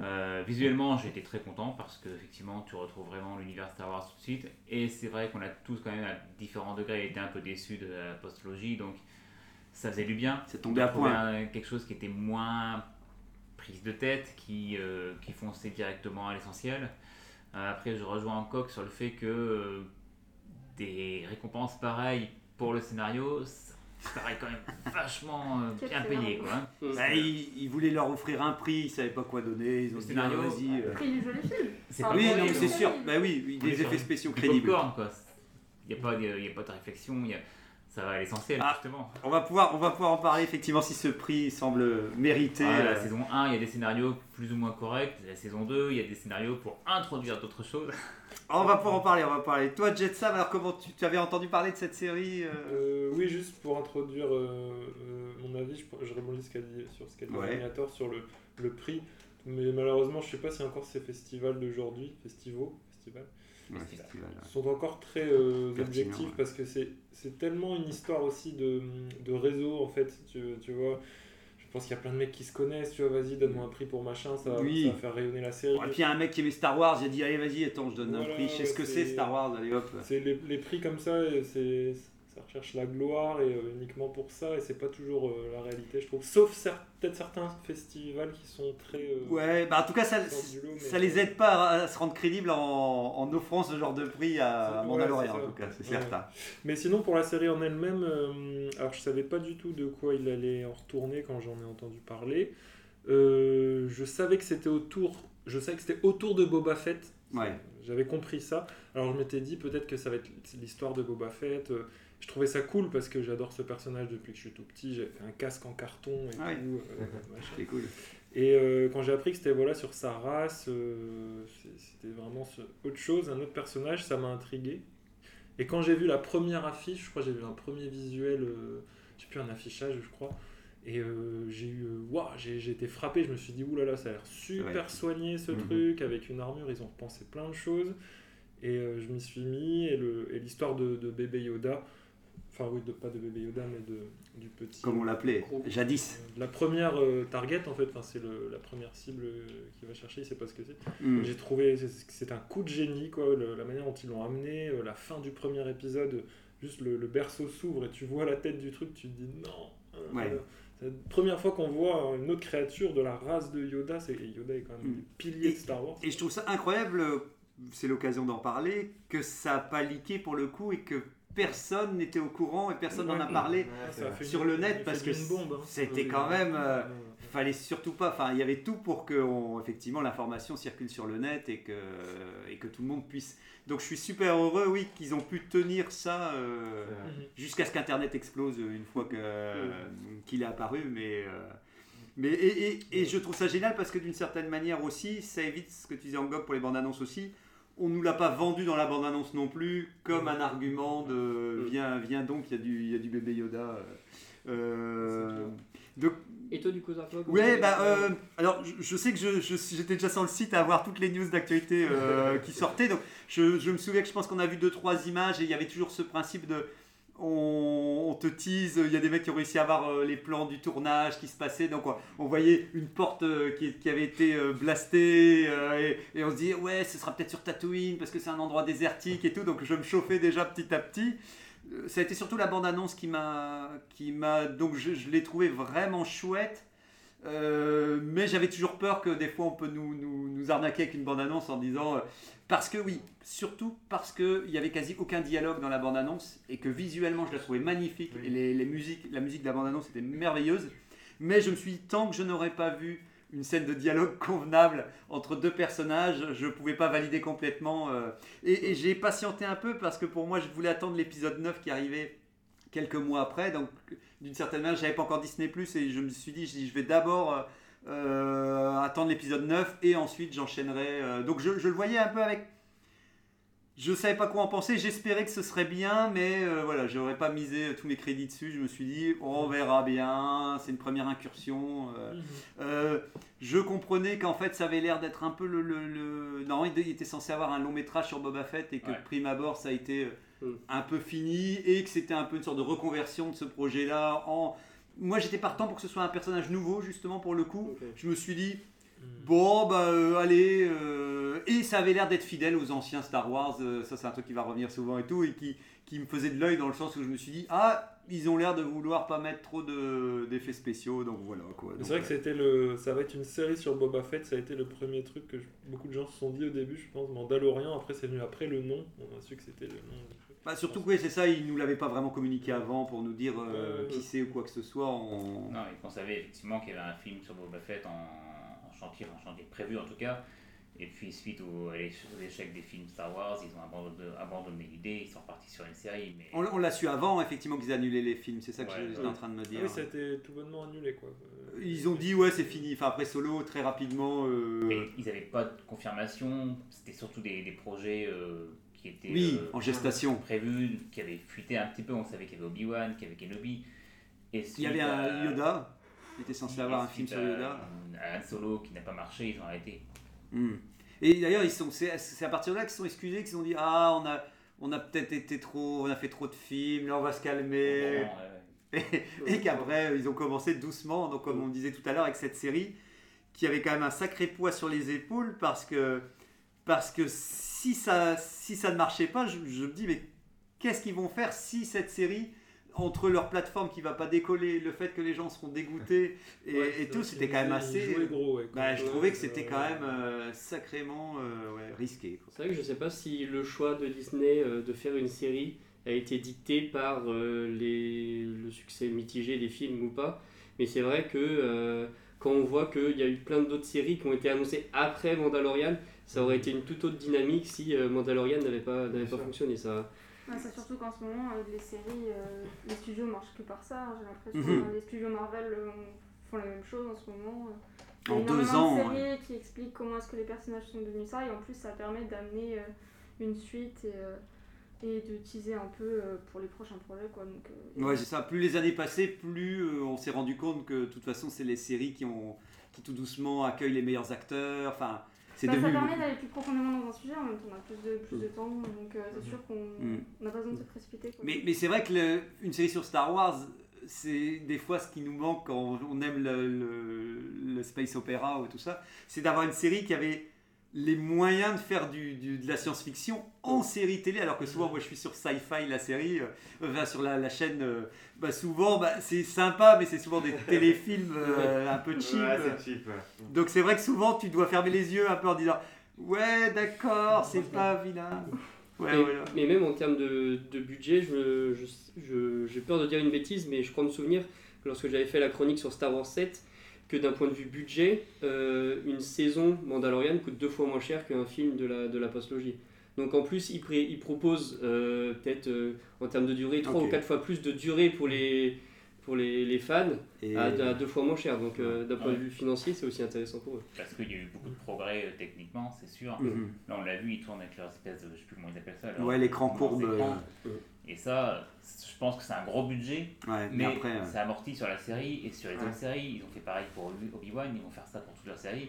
Speaker 5: Euh, visuellement, j'ai été très content parce que effectivement, tu retrouves vraiment l'univers Star Wars tout de suite. Et c'est vrai qu'on a tous quand même à différents degrés été un peu déçus de la postologie, donc ça faisait du bien.
Speaker 1: C'est tombé à point.
Speaker 5: un- quelque chose qui était moins de tête, qui, euh, qui fonçait directement à l'essentiel. Euh, après, je rejoins encore sur le fait que euh, des récompenses pareilles pour le scénario, ça paraît quand même [LAUGHS] vachement euh, bien payé. Quoi. hein.
Speaker 1: Bah, ils, ils voulaient leur offrir un prix, ils savaient pas quoi donner, ils ont
Speaker 5: Le
Speaker 1: dit
Speaker 5: scénario,
Speaker 1: vas-y. euh.
Speaker 2: Prix du joli film.
Speaker 5: C'est pas
Speaker 1: Oui, c'est sûr, bah oui, oui, des effets spéciaux crédibles.
Speaker 5: Il n'y a, pas de- il y a pas de réflexion. il Y a... ça va à l'essentiel,
Speaker 1: Ah.
Speaker 5: justement.
Speaker 1: On va, pouvoir, on va pouvoir en parler effectivement si ce prix semble mérité.
Speaker 5: Ah, la
Speaker 1: euh,
Speaker 5: saison 1, il y a des scénarios plus ou moins corrects. La saison 2, il y a des scénarios pour introduire d'autres choses. [LAUGHS]
Speaker 1: On va pouvoir en parler, on va parler. Toi, Jetsam, alors comment tu, tu avais entendu parler de cette série euh?
Speaker 6: Euh, oui, juste pour introduire euh, euh, mon avis, je, je rebondis ce qu'a dit, sur ce qu'a dit
Speaker 1: Ouais.
Speaker 6: Sur le, le prix. Mais malheureusement, je sais pas si encore ces festivals d'aujourd'hui, festivals, festivals,
Speaker 1: Ouais, festival, ouais.
Speaker 6: sont encore très euh, objectifs
Speaker 1: ouais.
Speaker 6: parce que c'est c'est tellement une histoire aussi de, de réseau en fait, tu, tu vois. Je pense qu'il y a plein de mecs qui se connaissent, tu vois, vas-y, donne-moi un prix pour machin, ça,
Speaker 1: Oui.
Speaker 6: ça va faire rayonner la série.
Speaker 1: Et puis il y a un mec qui aimait Star Wars, il a dit allez vas-y attends je donne un prix, je sais
Speaker 6: ouais,
Speaker 1: ce que c'est Star Wars, allez hop.
Speaker 6: C'est les, les prix comme ça, c'est ça recherche la gloire et euh, uniquement pour ça, et c'est pas toujours euh, la réalité, je trouve. Sauf cer- peut-être certains festivals qui sont très. euh,
Speaker 1: Ouais, bah en tout cas ça,
Speaker 6: lot, mais-
Speaker 1: ça les aide pas à, à se rendre crédibles en, en offrant ce genre de prix à
Speaker 6: Ouais,
Speaker 1: Mandalorian en tout cas, c'est
Speaker 6: Ouais.
Speaker 1: certain.
Speaker 6: Mais sinon, pour la série en elle-même, alors je savais pas du tout de quoi il allait en retourner quand j'en ai entendu parler. Je savais que c'était autour, je savais que c'était autour de Boba Fett.
Speaker 1: Ouais.
Speaker 6: J'avais compris ça. Alors je m'étais dit peut-être que ça va être l'histoire de Boba Fett. Euh, Je trouvais ça cool parce que j'adore ce personnage depuis que je suis tout petit. J'ai fait un casque en carton et
Speaker 1: Ouais.
Speaker 6: tout. euh, [LAUGHS] machin.
Speaker 1: C'est cool.
Speaker 6: Et euh, quand j'ai appris que c'était voilà, sur sa race, euh, c'était vraiment ce- autre chose, un autre personnage, ça m'a intrigué. Et quand j'ai vu la première affiche, je crois que j'ai vu un premier visuel, euh, j'ai plus un affichage, je crois. Et euh, j'ai eu, euh, waouh, j'ai été frappé. Je me suis dit, oulala, ça a l'air super
Speaker 1: Ouais.
Speaker 6: soigné ce
Speaker 1: Mhm.
Speaker 6: truc, avec une armure, ils ont repensé plein de choses. Et euh, je m'y suis mis. Et le- et l'histoire de, de bébé Yoda, enfin, oui, de, pas de bébé Yoda, mais de, du petit.
Speaker 1: Comme on l'appelait, jadis.
Speaker 6: la première euh, target en fait, enfin, c'est la première cible euh, qu'il va chercher, il sait pas ce que c'est.
Speaker 1: Mm.
Speaker 6: J'ai trouvé c'est- un coup de génie quoi, le- la manière dont ils l'ont amené, euh, la fin du premier épisode, juste le, le berceau s'ouvre et tu vois la tête du truc, tu te dis non. hein,
Speaker 1: Ouais.
Speaker 6: C'est la première fois qu'on voit une autre créature de la race de Yoda, c'est et Yoda est quand même
Speaker 1: Mm.
Speaker 6: pilier de Star Wars.
Speaker 1: Et je trouve ça incroyable, c'est l'occasion d'en parler, que ça n'a pas leaké pour le coup et que personne n'était au courant et personne n'en a parlé sur
Speaker 6: une-
Speaker 1: le net parce que
Speaker 6: hein.
Speaker 1: c'était quand même euh,
Speaker 6: Ouais.
Speaker 1: fallait surtout pas enfin il y avait tout pour que on- effectivement l'information circule sur le net et que et que tout le monde puisse donc je suis super heureux oui qu'ils ont pu tenir ça euh,
Speaker 6: Mhm.
Speaker 1: jusqu'à ce qu'internet explose une fois que qu'il est apparu mais euh, mais et, et- et je trouve ça génial parce que d'une certaine manière aussi ça évite ce que tu disais en gob pour les bandes annonces aussi on nous l'a pas vendu dans la bande annonce non plus comme un argument de viens viens donc il y a du il y a du bébé Yoda euh, euh, donc
Speaker 4: Et toi, du coup, Zarkog
Speaker 1: Ouais, bah, euh, alors je, je sais que je- je- j'étais déjà sur le site à voir toutes les news d'actualité euh, qui sortaient. Donc je, je me souviens que je pense qu'on a vu deux trois images et il y avait toujours ce principe de on, on te tease. Il y a des mecs qui ont réussi à avoir euh, les plans du tournage qui se passait. Donc on, voyait une porte euh, qui, avait été euh, blastée et, on se dit ouais, ce sera peut-être sur Tatooine parce que c'est un endroit désertique et tout. Donc je me chauffais déjà petit à petit. Ça a été surtout la bande-annonce qui m'a, qui m'a, donc je, je l'ai trouvé vraiment chouette. Euh, mais j'avais toujours peur que des fois on peut nous, nous, nous arnaquer avec une bande-annonce en disant euh, parce que oui, surtout parce que il y avait quasi aucun dialogue dans la bande-annonce et que visuellement je la trouvais magnifique et les, les musiques, la musique de la bande-annonce était merveilleuse. Mais je me suis dit tant que je n'aurais pas vu une scène de dialogue [LAUGHS] convenable entre deux personnages, je ne pouvais pas valider complètement. euh, et, et j'ai patienté un peu parce que pour moi, je voulais attendre l'épisode 9 qui arrivait quelques mois après. Donc, d'une certaine manière, j'avais pas encore Disney Plus et je me suis dit, je, dis, je vais d'abord euh, euh, attendre l'épisode 9 et ensuite j'enchaînerai. euh, donc, je, je le voyais un peu avec. Je savais pas quoi en penser, j'espérais que ce serait bien, mais euh, voilà, j'aurais pas misé tous mes crédits dessus. Je me suis dit, on verra bien, c'est une première incursion. euh, je comprenais qu'en fait ça avait l'air d'être un peu le, le, le- Non, il était censé avoir un long métrage sur Boba Fett et que
Speaker 5: Ouais.
Speaker 1: prime abord ça a été
Speaker 4: Mm.
Speaker 1: un peu fini et que c'était un peu une sorte de reconversion de ce projet-là en... Moi j'étais partant pour que ce soit un personnage nouveau justement pour le coup. Je me suis dit,
Speaker 6: Mm.
Speaker 1: bon bah euh, allez... euh, Et ça avait l'air d'être fidèle aux anciens Star Wars, euh, ça c'est un truc qui va revenir souvent et tout, et qui, qui me faisait de l'œil dans le sens où je me suis dit, ah, ils ont l'air de vouloir pas mettre trop de- d'effets spéciaux, donc voilà quoi.
Speaker 6: C'est vrai que c'était le, ça va être une série sur Boba Fett, ça a été le premier truc que je- beaucoup de gens se sont dit au début, je pense, Mandalorian, après c'est venu après le nom, on a su que c'était le nom.
Speaker 1: Bah, surtout que oui, c'est ça, ils nous l'avaient pas vraiment communiqué avant pour nous dire euh,
Speaker 6: Ouais,
Speaker 1: qui c'est ou quoi que ce soit. On...
Speaker 5: Non, et qu'on savait effectivement qu'il y avait un film sur Boba Fett en, en chantier, en chantier prévu en tout cas, Et puis, suite aux échecs des films Star Wars, ils ont abandonné, abandonné l'idée, ils sont partis sur une série. Mais
Speaker 1: On, on l'a su avant, effectivement, qu'ils annulaient les films, c'est ça que
Speaker 5: Ouais,
Speaker 1: j'étais
Speaker 5: ouais.
Speaker 1: en train de me dire.
Speaker 6: Ah oui, ça a été tout bonnement annulé quoi. Euh,
Speaker 1: Ils ont dit, ouais, c'est fini. Enfin, après Solo, très rapidement. euh,
Speaker 5: mais ils n'avaient pas de confirmation, c'était surtout des, des projets euh, qui
Speaker 1: Oui,
Speaker 5: euh,
Speaker 1: en gestation.
Speaker 5: prévus, qui avaient fuité un petit peu. On savait qu'il y avait Obi-Wan, qu'il y avait Kenobi. Et
Speaker 1: Il y avait un Yoda. Il était censé avoir un film sur Yoda.
Speaker 5: à Han Solo qui n'a pas marché, ils ont arrêté.
Speaker 1: Hmm. Et d'ailleurs, ils sont, c'est, à partir de là qu'ils sont excusés, qu'ils ont dit ah on a, on a peut-être été trop, on a fait trop de films, là on va se calmer.
Speaker 5: Ouais,
Speaker 1: Et, et qu'après ils ont commencé doucement, donc comme on disait tout à l'heure avec cette série, qui avait quand même un sacré poids sur les épaules parce que parce que si ça si ça ne marchait pas, je, je me dis mais qu'est-ce qu'ils vont faire si cette série entre leur plateforme qui va pas décoller, le fait que les gens seront dégoûtés et,
Speaker 6: ouais,
Speaker 1: et
Speaker 6: c'est
Speaker 1: tout, c'était quand même assez.
Speaker 6: gros, ouais,
Speaker 1: Bah, je trouvais que c'était quand même euh, sacrément euh, ouais, risqué.
Speaker 4: C'est vrai que je sais pas si le choix de Disney euh, de faire une série a été dicté par euh, les, le succès mitigé des films ou pas. Mais c'est vrai que euh, quand on voit qu'il y a eu plein d'autres séries qui ont été annoncées après Mandalorian, ça aurait été une toute autre dynamique si euh, Mandalorian n'avait pas, n'avait pas fonctionné. Ça.
Speaker 2: Ouais, c'est surtout qu'en ce moment, euh, les séries, euh, les studios marchent que par ça. hein, J'ai l'impression
Speaker 1: Mhm.
Speaker 2: que les studios Marvel euh, font la même chose en ce moment. Il y a
Speaker 1: En deux ans,
Speaker 2: de séries qui expliquent comment est-ce que les personnages sont devenus ça. Et en plus, ça permet d'amener euh, une suite et, euh, et de teaser un peu euh, pour les prochains projets. Quoi. Donc, euh,
Speaker 1: Ouais, c'est ça. Plus les années passaient, plus euh, on s'est rendu compte que de toute façon, c'est les séries qui ont qui tout doucement accueillent les meilleurs acteurs. Enfin, c'est
Speaker 2: Bah,
Speaker 1: devenu.
Speaker 2: Ça permet d'aller plus profondément dans un sujet, en même temps on a plus de, plus de temps, donc euh, c'est sûr qu'on
Speaker 1: Mm.
Speaker 2: on n'a pas besoin de se précipiter. Quoi.
Speaker 1: Mais, mais c'est vrai que le- une série sur Star Wars, c'est des fois ce qui nous manque quand on aime le, le- le space opéra ou tout ça, c'est d'avoir une série qui avait les moyens de faire du, du- de la science-fiction en série télé, alors que souvent moi je suis sur Sci-Fi, la série, euh, enfin, sur la, la chaîne, euh, bah, souvent bah, c'est sympa, mais c'est souvent des [LAUGHS] téléfilms euh, un peu cheap.
Speaker 3: Ouais, c'est cheap. ouais.
Speaker 1: Donc c'est vrai que souvent tu dois fermer les yeux un peu en disant ouais d'accord c'est pas vilain. Ouais,
Speaker 4: mais,
Speaker 1: voilà.
Speaker 4: mais même en termes de, de budget, je, je- je- j'ai peur de dire une bêtise, mais je crois me souvenir que lorsque j'avais fait la chronique sur Star Wars 7, que d'un point de vue budget, euh, une saison Mandalorian coûte deux fois moins cher qu'un film de la, de la postlogie. Donc en plus, il, pré- il propose euh, peut-être euh, en termes de durée, trois ou quatre fois plus de durée pour les, pour les, les fans,
Speaker 1: Et-
Speaker 4: à, à deux fois moins cher. Donc euh, d'un point de vue financier, c'est aussi intéressant pour eux.
Speaker 5: Parce qu'il y a eu beaucoup de progrès euh, techniquement, c'est sûr.
Speaker 1: Mhm.
Speaker 5: Là, on l'a vu, ils tournent avec leur espèce de. Je sais plus comment ils appellent ça. leur-
Speaker 1: Ouais, l'écran
Speaker 5: leurs
Speaker 1: courbe,
Speaker 4: euh,
Speaker 5: Et ça, je pense que c'est un gros budget.
Speaker 1: Ouais, mais après,
Speaker 5: ça amortit sur la série et sur les
Speaker 1: Ouais.
Speaker 5: autres séries. Ils ont fait pareil pour Obi-Wan, ils vont faire ça pour toute leur série.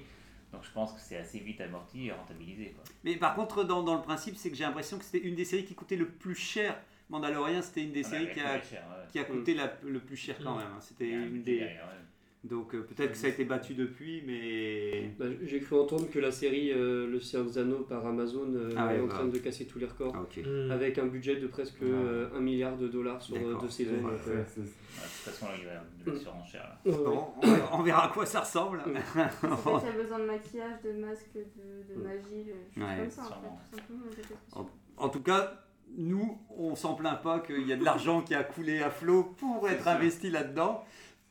Speaker 5: Donc je pense que c'est assez vite amorti et rentabilisé. Quoi.
Speaker 1: Mais par contre, dans, dans le principe, c'est que j'ai l'impression que c'était une des séries qui coûtait le plus cher. Mandalorian, c'était une des
Speaker 5: Ah,
Speaker 1: séries qui a,
Speaker 5: le cher, ouais.
Speaker 1: qui a coûté la- le plus cher quand
Speaker 6: Mm.
Speaker 1: même. hein. C'était une des.
Speaker 5: derrière, ouais.
Speaker 1: Donc euh, peut-être que ça a été battu depuis, mais.
Speaker 4: Bah, J'ai cru entendre que la série euh, Le Seigneur des Anneaux par Amazon euh,
Speaker 1: Ah ouais,
Speaker 4: est en
Speaker 1: bah.
Speaker 4: train de casser tous les records.
Speaker 1: Ah.
Speaker 6: Hmm.
Speaker 4: Avec un budget de presque
Speaker 1: Ouais.
Speaker 4: euh, 1 milliard de dollars sur deux saisons.
Speaker 5: De toute façon, là, il va y avoir de la
Speaker 4: Mm.
Speaker 5: surenchère. Là.
Speaker 1: Bon, on, verra, on verra à quoi ça ressemble.
Speaker 4: Mm. [LAUGHS]
Speaker 2: Peut-être qu'il y a besoin de maquillage, de masque, de, de magie, de choses
Speaker 1: Ouais,
Speaker 2: comme ça en fait,
Speaker 5: sûrement.
Speaker 2: tout simplement. j'ai l'impression.
Speaker 1: En tout cas, nous, on s'en plaint pas qu'il y a de l'argent qui a coulé à flot pour être investi là-dedans.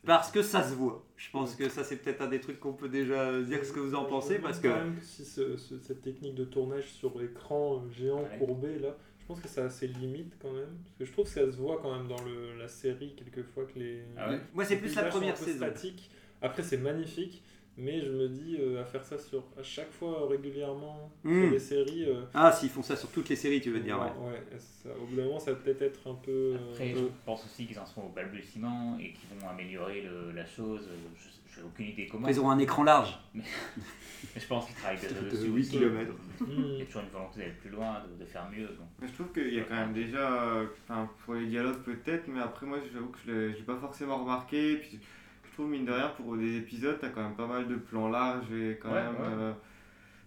Speaker 1: Parce que ça se voit. Je pense que ça, c'est peut-être un des trucs qu'on peut déjà dire ce que vous en pensez. Parce que.
Speaker 6: quand même si ce- ce- cette technique de tournage sur écran euh, géant
Speaker 5: Ouais.
Speaker 6: courbé là, je pense que ça a ses limites quand même. Parce que je trouve que ça se voit quand même dans le, la série quelquefois que les.
Speaker 5: Ah ouais
Speaker 1: Moi, c'est plus la première saison.
Speaker 6: statiques. Après, c'est magnifique. Mais je me dis, euh, à faire ça sur, à chaque fois régulièrement sur les séries. euh,
Speaker 1: Ah, s'ils font ça sur toutes les séries, tu veux dire, ouais.
Speaker 6: ouais, ça- au bout d'un moment, ça va peut-être être un peu. euh,
Speaker 5: Après,
Speaker 6: euh,
Speaker 5: je pense aussi qu'ils en sont au balbutiement et qu'ils vont améliorer le- la chose. Je n'ai aucune idée comment.
Speaker 1: Ils auront un écran large. [LAUGHS]
Speaker 5: Mais je pense qu'ils travaillent déjà
Speaker 1: De
Speaker 5: dessus
Speaker 1: huit
Speaker 5: aussi.
Speaker 1: kilomètres.
Speaker 5: Il y a toujours une volonté d'aller plus loin, de, de faire mieux. donc.
Speaker 3: Mais je trouve qu'il y a quand même déjà, euh, enfin, pour les dialogues peut-être, mais après moi j'avoue que je l'ai pas forcément remarqué. Puis je trouve mine de rien pour des épisodes, t'as quand même pas mal de plans larges et quand
Speaker 5: Ouais,
Speaker 3: même.
Speaker 5: ouais.
Speaker 3: euh,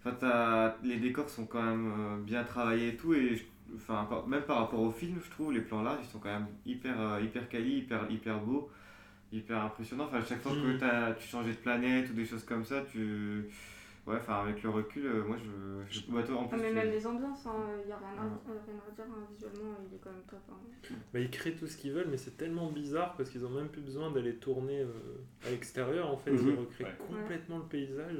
Speaker 3: Enfin, les décors sont quand même euh, bien travaillés et tout, et je- enfin, par- même par rapport au film, je trouve les plans larges ils sont quand même hyper, euh, hyper quali, hyper, hyper beaux, hyper impressionnants. Enfin, à chaque fois que t'as- tu changeais de planète ou des choses comme ça, tu. Ouais, enfin, avec le recul, euh, moi je. je bah, toi, en
Speaker 2: Ah,
Speaker 3: plus,
Speaker 2: mais
Speaker 3: tu-
Speaker 2: même les ambiances, il n'y a rien à,
Speaker 3: Ouais.
Speaker 2: euh, rien à dire, hein, visuellement il est quand même top. hein.
Speaker 6: Bah, ils créent tout ce qu'ils veulent, mais c'est tellement bizarre parce qu'ils ont même plus besoin d'aller tourner euh, à l'extérieur. En fait,
Speaker 1: Mhm.
Speaker 6: ils recréent
Speaker 5: Ouais.
Speaker 6: complètement le paysage.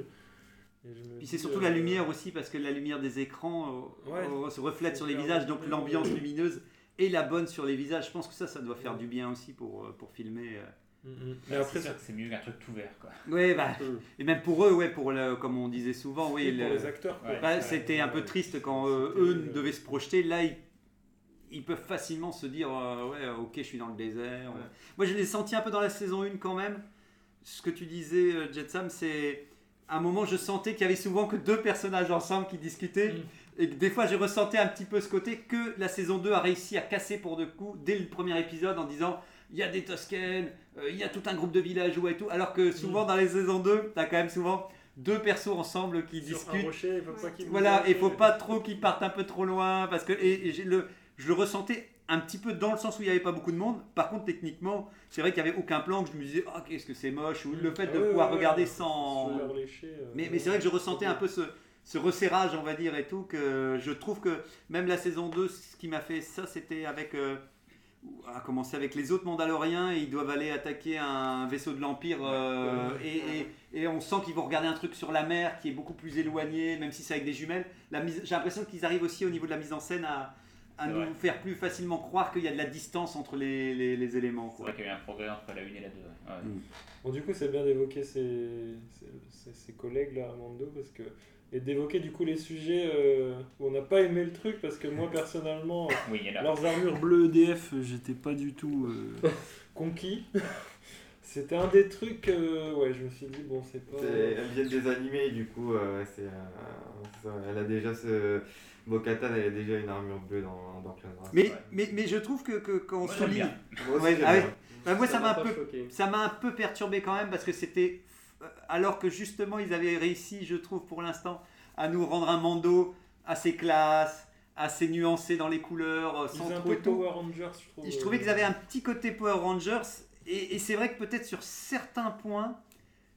Speaker 6: Et je me
Speaker 1: Puis c'est surtout
Speaker 6: euh,
Speaker 1: la lumière aussi, parce que la lumière des écrans euh,
Speaker 6: Ouais.
Speaker 1: euh, se reflète sur les visages, donc l'ambiance lumineuse est la bonne sur les visages. Je pense que ça, ça doit faire du bien aussi pour, euh, pour filmer. Euh.
Speaker 6: Mm, mm.
Speaker 5: Mais
Speaker 6: après,
Speaker 5: c'est sûr que c'est mieux qu'un truc tout vert, quoi.
Speaker 1: Ouais, bah,
Speaker 6: Mm.
Speaker 1: et même pour eux, ouais, pour le, comme on disait souvent, oui,
Speaker 6: pour
Speaker 1: le-
Speaker 6: les acteurs.
Speaker 5: Ouais.
Speaker 1: bah, c'était un peu triste quand euh, eux
Speaker 6: euh,
Speaker 1: devaient se projeter. Là, ils, ils peuvent facilement se dire, euh, ouais, ok, je suis dans le désert.
Speaker 3: Ouais.
Speaker 1: Moi, je l'ai senti un peu dans la saison 1 quand même. Ce que tu disais, Jetsam, c'est à un moment, je sentais qu'il y avait souvent que deux personnages ensemble qui discutaient.
Speaker 6: Mm.
Speaker 1: Et que des fois, j'ai ressenti un petit peu ce côté que la saison 2 a réussi à casser pour de coups dès le premier épisode en disant il y a des Toscanes, euh, il y a tout un groupe de villageois et tout. Alors que souvent, dans les saisons 2, tu as quand même souvent deux persos ensemble qui
Speaker 6: Sur un
Speaker 1: discutent.
Speaker 6: rocher, il faut pas qu'il
Speaker 1: Voilà, il faut pas trop qu'ils partent un peu trop loin parce que et, le, je le ressentais un petit peu dans le sens où il n'y avait pas beaucoup de monde. Par contre, techniquement, c'est vrai qu'il n'y avait aucun plan que je me disais ah qu'est-ce que c'est moche ou le fait de
Speaker 6: ouais,
Speaker 1: pouvoir
Speaker 6: ouais,
Speaker 1: regarder
Speaker 6: ouais.
Speaker 1: sans.
Speaker 6: Euh,
Speaker 1: Mais, mais c'est vrai que je ressentais un peu ce, ce resserrage, on va dire, et tout, que je trouve que même la saison 2, ce qui m'a fait ça, c'était avec. euh, à commencer avec les autres Mandaloriens, et ils doivent aller attaquer un vaisseau de l'Empire, euh, et, et- et on sent qu'ils vont regarder un truc sur la mer qui est beaucoup plus éloigné, même si c'est avec des jumelles. La mise- J'ai l'impression qu'ils arrivent aussi au niveau de la mise en scène à, à nous
Speaker 5: vrai.
Speaker 1: faire plus facilement croire qu'il y a de la distance entre les, les- les éléments.
Speaker 5: C'est vrai qu'il y a eu un progrès entre la 1 et la 2. ouais.
Speaker 1: Mm.
Speaker 6: Bon, du coup, c'est bien d'évoquer ses, ses, ses- ses collègues là, Armando, parce que. Et d'évoquer du coup les sujets euh, où on n'a pas aimé le truc, parce que moi personnellement, [LAUGHS]
Speaker 5: Oui,
Speaker 6: leurs armures bleues EDF, j'étais pas du tout euh, [LAUGHS] conquis. [LAUGHS] C'était un des trucs, euh, ouais, je me suis dit, bon, c'est pas.
Speaker 3: Elle vient des animés, du coup, euh, c'est, euh, elle a déjà ce. Bo-Katan, elle a déjà une armure bleue dans, dans Clone Wars.
Speaker 1: Mais,
Speaker 5: Ouais.
Speaker 1: mais, mais je trouve que, que quand on.
Speaker 5: Moi
Speaker 1: Ouais,
Speaker 3: j'aime
Speaker 1: ah ouais. Bah, moi, ça m'a un peu
Speaker 4: choqué.
Speaker 1: ça m'a un peu perturbé quand même parce que c'était alors que justement ils avaient réussi je trouve pour l'instant à nous rendre un Mando assez classe assez nuancé dans les couleurs euh,
Speaker 6: Ils
Speaker 1: sans
Speaker 6: un
Speaker 1: trop
Speaker 6: peu
Speaker 1: et tout.
Speaker 6: Power Rangers, je trouve.
Speaker 1: Et je trouvais qu'ils avaient un petit côté Power Rangers et, et c'est vrai que peut-être sur certains points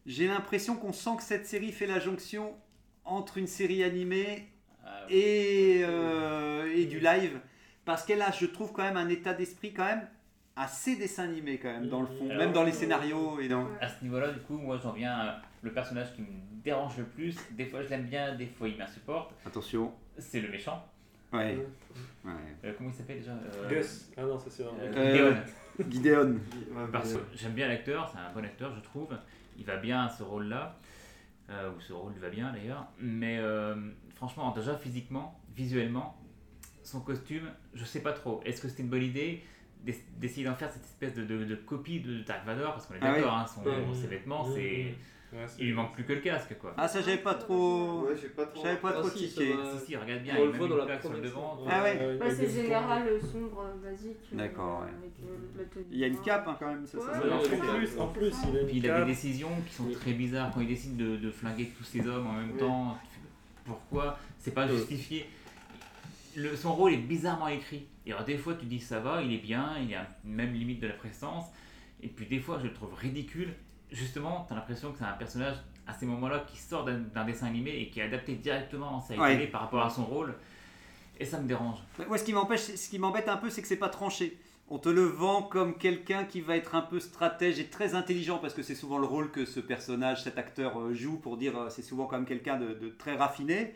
Speaker 1: j'ai l'impression qu'on sent que cette série fait la jonction entre une série animée
Speaker 5: Ah,
Speaker 1: et, euh, et du live parce qu'elle a je trouve quand même un état d'esprit quand même assez dessin animé quand même dans le fond
Speaker 5: Alors,
Speaker 1: même dans les
Speaker 6: euh,
Speaker 1: scénarios et dans
Speaker 5: À ce niveau-là, du coup, moi j'en viens à le personnage qui me dérange le plus. Des fois je l'aime bien, des fois il m'insupporte.
Speaker 1: attention
Speaker 5: C'est le méchant.
Speaker 1: ouais, ouais.
Speaker 5: Euh, comment il s'appelle déjà Euh,
Speaker 6: Gus. Ah non, ça c'est vraiment.
Speaker 5: euh, Gideon.
Speaker 1: Gideon
Speaker 5: Parce que j'aime bien l'acteur, c'est un bon acteur, je trouve. Il va bien à ce rôle-là. Euh, ou ce rôle lui va bien d'ailleurs. Mais euh, franchement, déjà physiquement, visuellement, son costume, je sais pas trop. Est-ce que c'était une bonne idée? D'essayer d'en faire cette espèce de, de- de copie de Dark Vador Parce qu'on est
Speaker 1: Ah oui.
Speaker 5: d'accord, hein, son-
Speaker 6: Ouais.
Speaker 5: ses vêtements,
Speaker 6: Mmh,
Speaker 5: c'est.
Speaker 6: Ouais,
Speaker 5: Il lui manque plus que le casque quoi.
Speaker 1: ah ça j'avais pas trop
Speaker 3: Ouais, j'ai pas trop.
Speaker 1: j'avais pas
Speaker 4: Ah,
Speaker 1: trop
Speaker 4: si, ça
Speaker 1: tiqué
Speaker 4: va.
Speaker 5: Si, si, regarde bien,
Speaker 4: on
Speaker 5: il y a
Speaker 4: le voit dans
Speaker 5: une
Speaker 4: la
Speaker 5: plaque sur le devant.
Speaker 1: Ah ouais.
Speaker 2: c'est général sombre euh, basique. euh,
Speaker 1: D'accord, ouais.
Speaker 2: avec, euh,
Speaker 1: il y a une cape hein, quand même ça, ça,
Speaker 2: Ouais,
Speaker 1: ça
Speaker 6: Ouais,
Speaker 1: marche.
Speaker 6: en plus, en plus, il a une
Speaker 5: puis il a des décisions qui sont très bizarres quand il décide de, de flinguer tous ces hommes en même temps. Pourquoi? C'est pas justifié. Le, son rôle est bizarrement écrit. Et alors des fois tu dis ça va, il est bien, il a une même limite de la prestance. Et puis des fois je le trouve ridicule. Justement, tu as l'impression que c'est un personnage à ces moments-là qui sort d'un dessin animé et qui est adapté directement en série
Speaker 1: Ouais.
Speaker 5: télé par rapport à son rôle. Et ça me dérange.
Speaker 1: Moi, ce qui m'empêche, ce qui m'embête un peu, c'est que c'est pas tranché. On te le vend comme quelqu'un qui va être un peu stratège et très intelligent, parce que c'est souvent le rôle que ce personnage, cet acteur euh, joue, pour dire euh, c'est souvent quand même quelqu'un de, de très raffiné.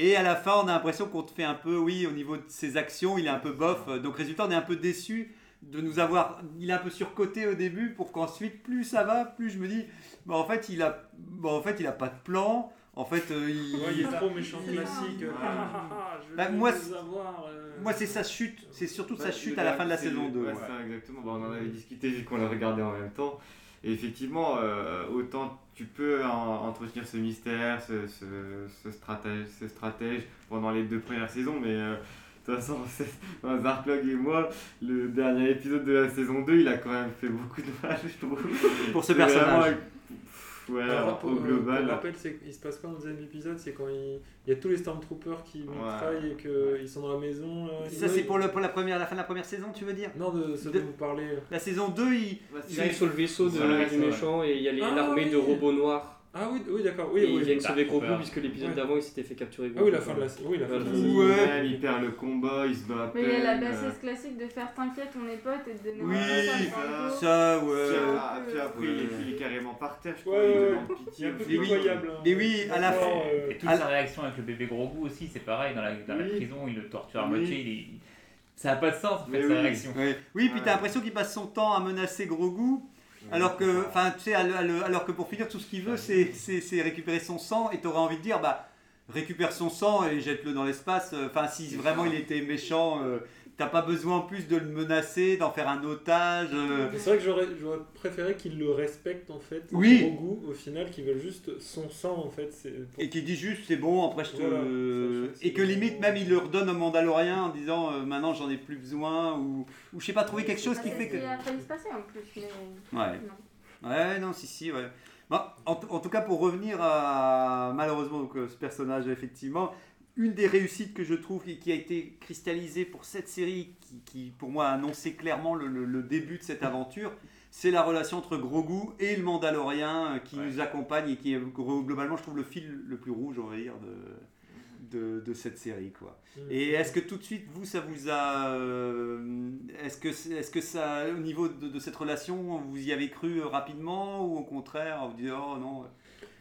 Speaker 1: Et à la fin, on a l'impression qu'on te fait un peu, oui, au niveau de ses actions, il est un peu bof. Donc, résultat, on est un peu déçu de nous avoir. Il est un peu surcoté au début, pour qu'ensuite, plus ça va, plus je me dis, bah, en fait, il a, bah, en fait, il a pas de plan. En fait, euh, il,
Speaker 6: Ouais, il est trop méchant
Speaker 2: Il-
Speaker 6: classique. Ah, ah, ah, je
Speaker 1: Bah, moi, c'est-
Speaker 6: avoir, euh.
Speaker 1: moi, c'est sa chute. C'est surtout sa chute à la fin de la saison 2.
Speaker 3: Ouais,
Speaker 1: ouais.
Speaker 3: c'est ça, exactement. Bon, on en avait discuté vu qu'on l'a regardé en même temps. Et effectivement, euh, autant tu peux en- entretenir ce mystère, ce, ce, ce stratège, ce stratège pendant les deux premières saisons, mais euh, de toute façon, [LAUGHS] Zarklog et moi, le dernier épisode de la saison 2, il a quand même fait beaucoup de mal, je trouve.
Speaker 1: Pour ce
Speaker 3: vraiment,
Speaker 1: personnage.
Speaker 3: Ouais,
Speaker 6: Alors, pour-
Speaker 3: au
Speaker 6: Pour
Speaker 3: global.
Speaker 6: rappel, c'est il se passe quoi dans le deuxième épisode C'est quand il... il y a tous les Stormtroopers qui
Speaker 3: Ouais.
Speaker 6: mitraillent et qu'ils sont dans la maison. là.
Speaker 1: Ça, c'est pour, le, pour la, première, la fin de la première saison, tu veux dire?
Speaker 6: Non, de ce
Speaker 1: De-
Speaker 6: dont vous parlez.
Speaker 1: La saison 2, il.
Speaker 3: Bah,
Speaker 4: Il
Speaker 3: c'est-
Speaker 4: arrive sur le vaisseau de-
Speaker 5: Voilà,
Speaker 4: du
Speaker 5: ouais.
Speaker 4: méchant et il y a
Speaker 6: Ah,
Speaker 4: l'armée
Speaker 6: oui.
Speaker 4: de robots noirs
Speaker 6: Ah oui, oui d'accord. Oui,
Speaker 4: Et
Speaker 6: oui.
Speaker 4: viennent
Speaker 5: Dark
Speaker 4: sauver Grogu puisque l'épisode
Speaker 6: Ouais.
Speaker 4: d'avant il s'était fait capturer
Speaker 6: Ah oui, la fin de la, oui, la fin de la saison.
Speaker 1: Ouais.
Speaker 3: Il perd le combat, il se bat à
Speaker 2: Mais il y a la bassesse classique de faire t'inquiète, on est potes et de donner
Speaker 1: Oui,
Speaker 2: un
Speaker 3: ça.
Speaker 1: Ça,
Speaker 3: Puis,
Speaker 1: ouais.
Speaker 3: puis après, il, est, il est carrément par terre, je crois, il
Speaker 6: ouais,
Speaker 3: demande
Speaker 6: Il
Speaker 3: pitié.
Speaker 6: est un peu
Speaker 1: Et oui.
Speaker 6: hein.
Speaker 1: Et oui, à la fin-
Speaker 6: euh,
Speaker 5: Et toute sa réaction avec le bébé Grogu aussi, c'est pareil, dans la, dans la prison, il le torture à
Speaker 3: Oui.
Speaker 5: moitié, il est- ça n'a pas de sens en
Speaker 3: Mais
Speaker 5: fait, sa
Speaker 3: oui.
Speaker 5: réaction.
Speaker 1: Oui, puis
Speaker 3: Ouais.
Speaker 1: t'as l'impression qu'il passe son temps à menacer Grogu, alors que, enfin, tu sais, alors pour finir, tout ce qu'il veut, c'est c'est- c'est récupérer son sang, et t'aurais envie de dire, bah, récupère son sang et jette-le dans l'espace. Enfin, si vraiment il était méchant, euh, t'as pas besoin en plus de le menacer, d'en faire un otage. euh.
Speaker 6: C'est vrai que j'aurais j'aurais préféré qu'il le respecte en fait.
Speaker 1: Oui.
Speaker 6: Au goût, au final, qu'il veulent juste son sang en fait. c'est pour-
Speaker 1: Et qui dit juste c'est bon, après je te.
Speaker 6: Voilà, ça, ça,
Speaker 1: et que limite même il le redonne au Mandalorien en disant euh, maintenant j'en ai plus besoin ou, ou je sais pas trouver quelque chose qui fait
Speaker 2: c'est
Speaker 1: que.
Speaker 2: ce qui a failli se passer en plus, mais
Speaker 1: Ouais.
Speaker 2: non.
Speaker 1: Ouais, non, si, si, ouais. Bon, en, t- en tout cas, pour revenir à malheureusement donc, euh, ce personnage, effectivement, une des réussites que je trouve qui, qui a été cristallisée pour cette série, qui, qui, pour moi a annoncé clairement le, le- le début de cette aventure, c'est la relation entre Grogu et le Mandalorien euh, qui
Speaker 5: Ouais.
Speaker 1: nous accompagne et qui est globalement, je trouve, le fil le plus rouge, on va dire, de, de, de cette série, quoi.
Speaker 6: Mm.
Speaker 1: Et est-ce que tout de suite, vous, ça vous a. euh, est-ce que, est-ce que ça, au niveau de, de cette relation, vous y avez cru euh, rapidement ou au contraire, vous dites oh non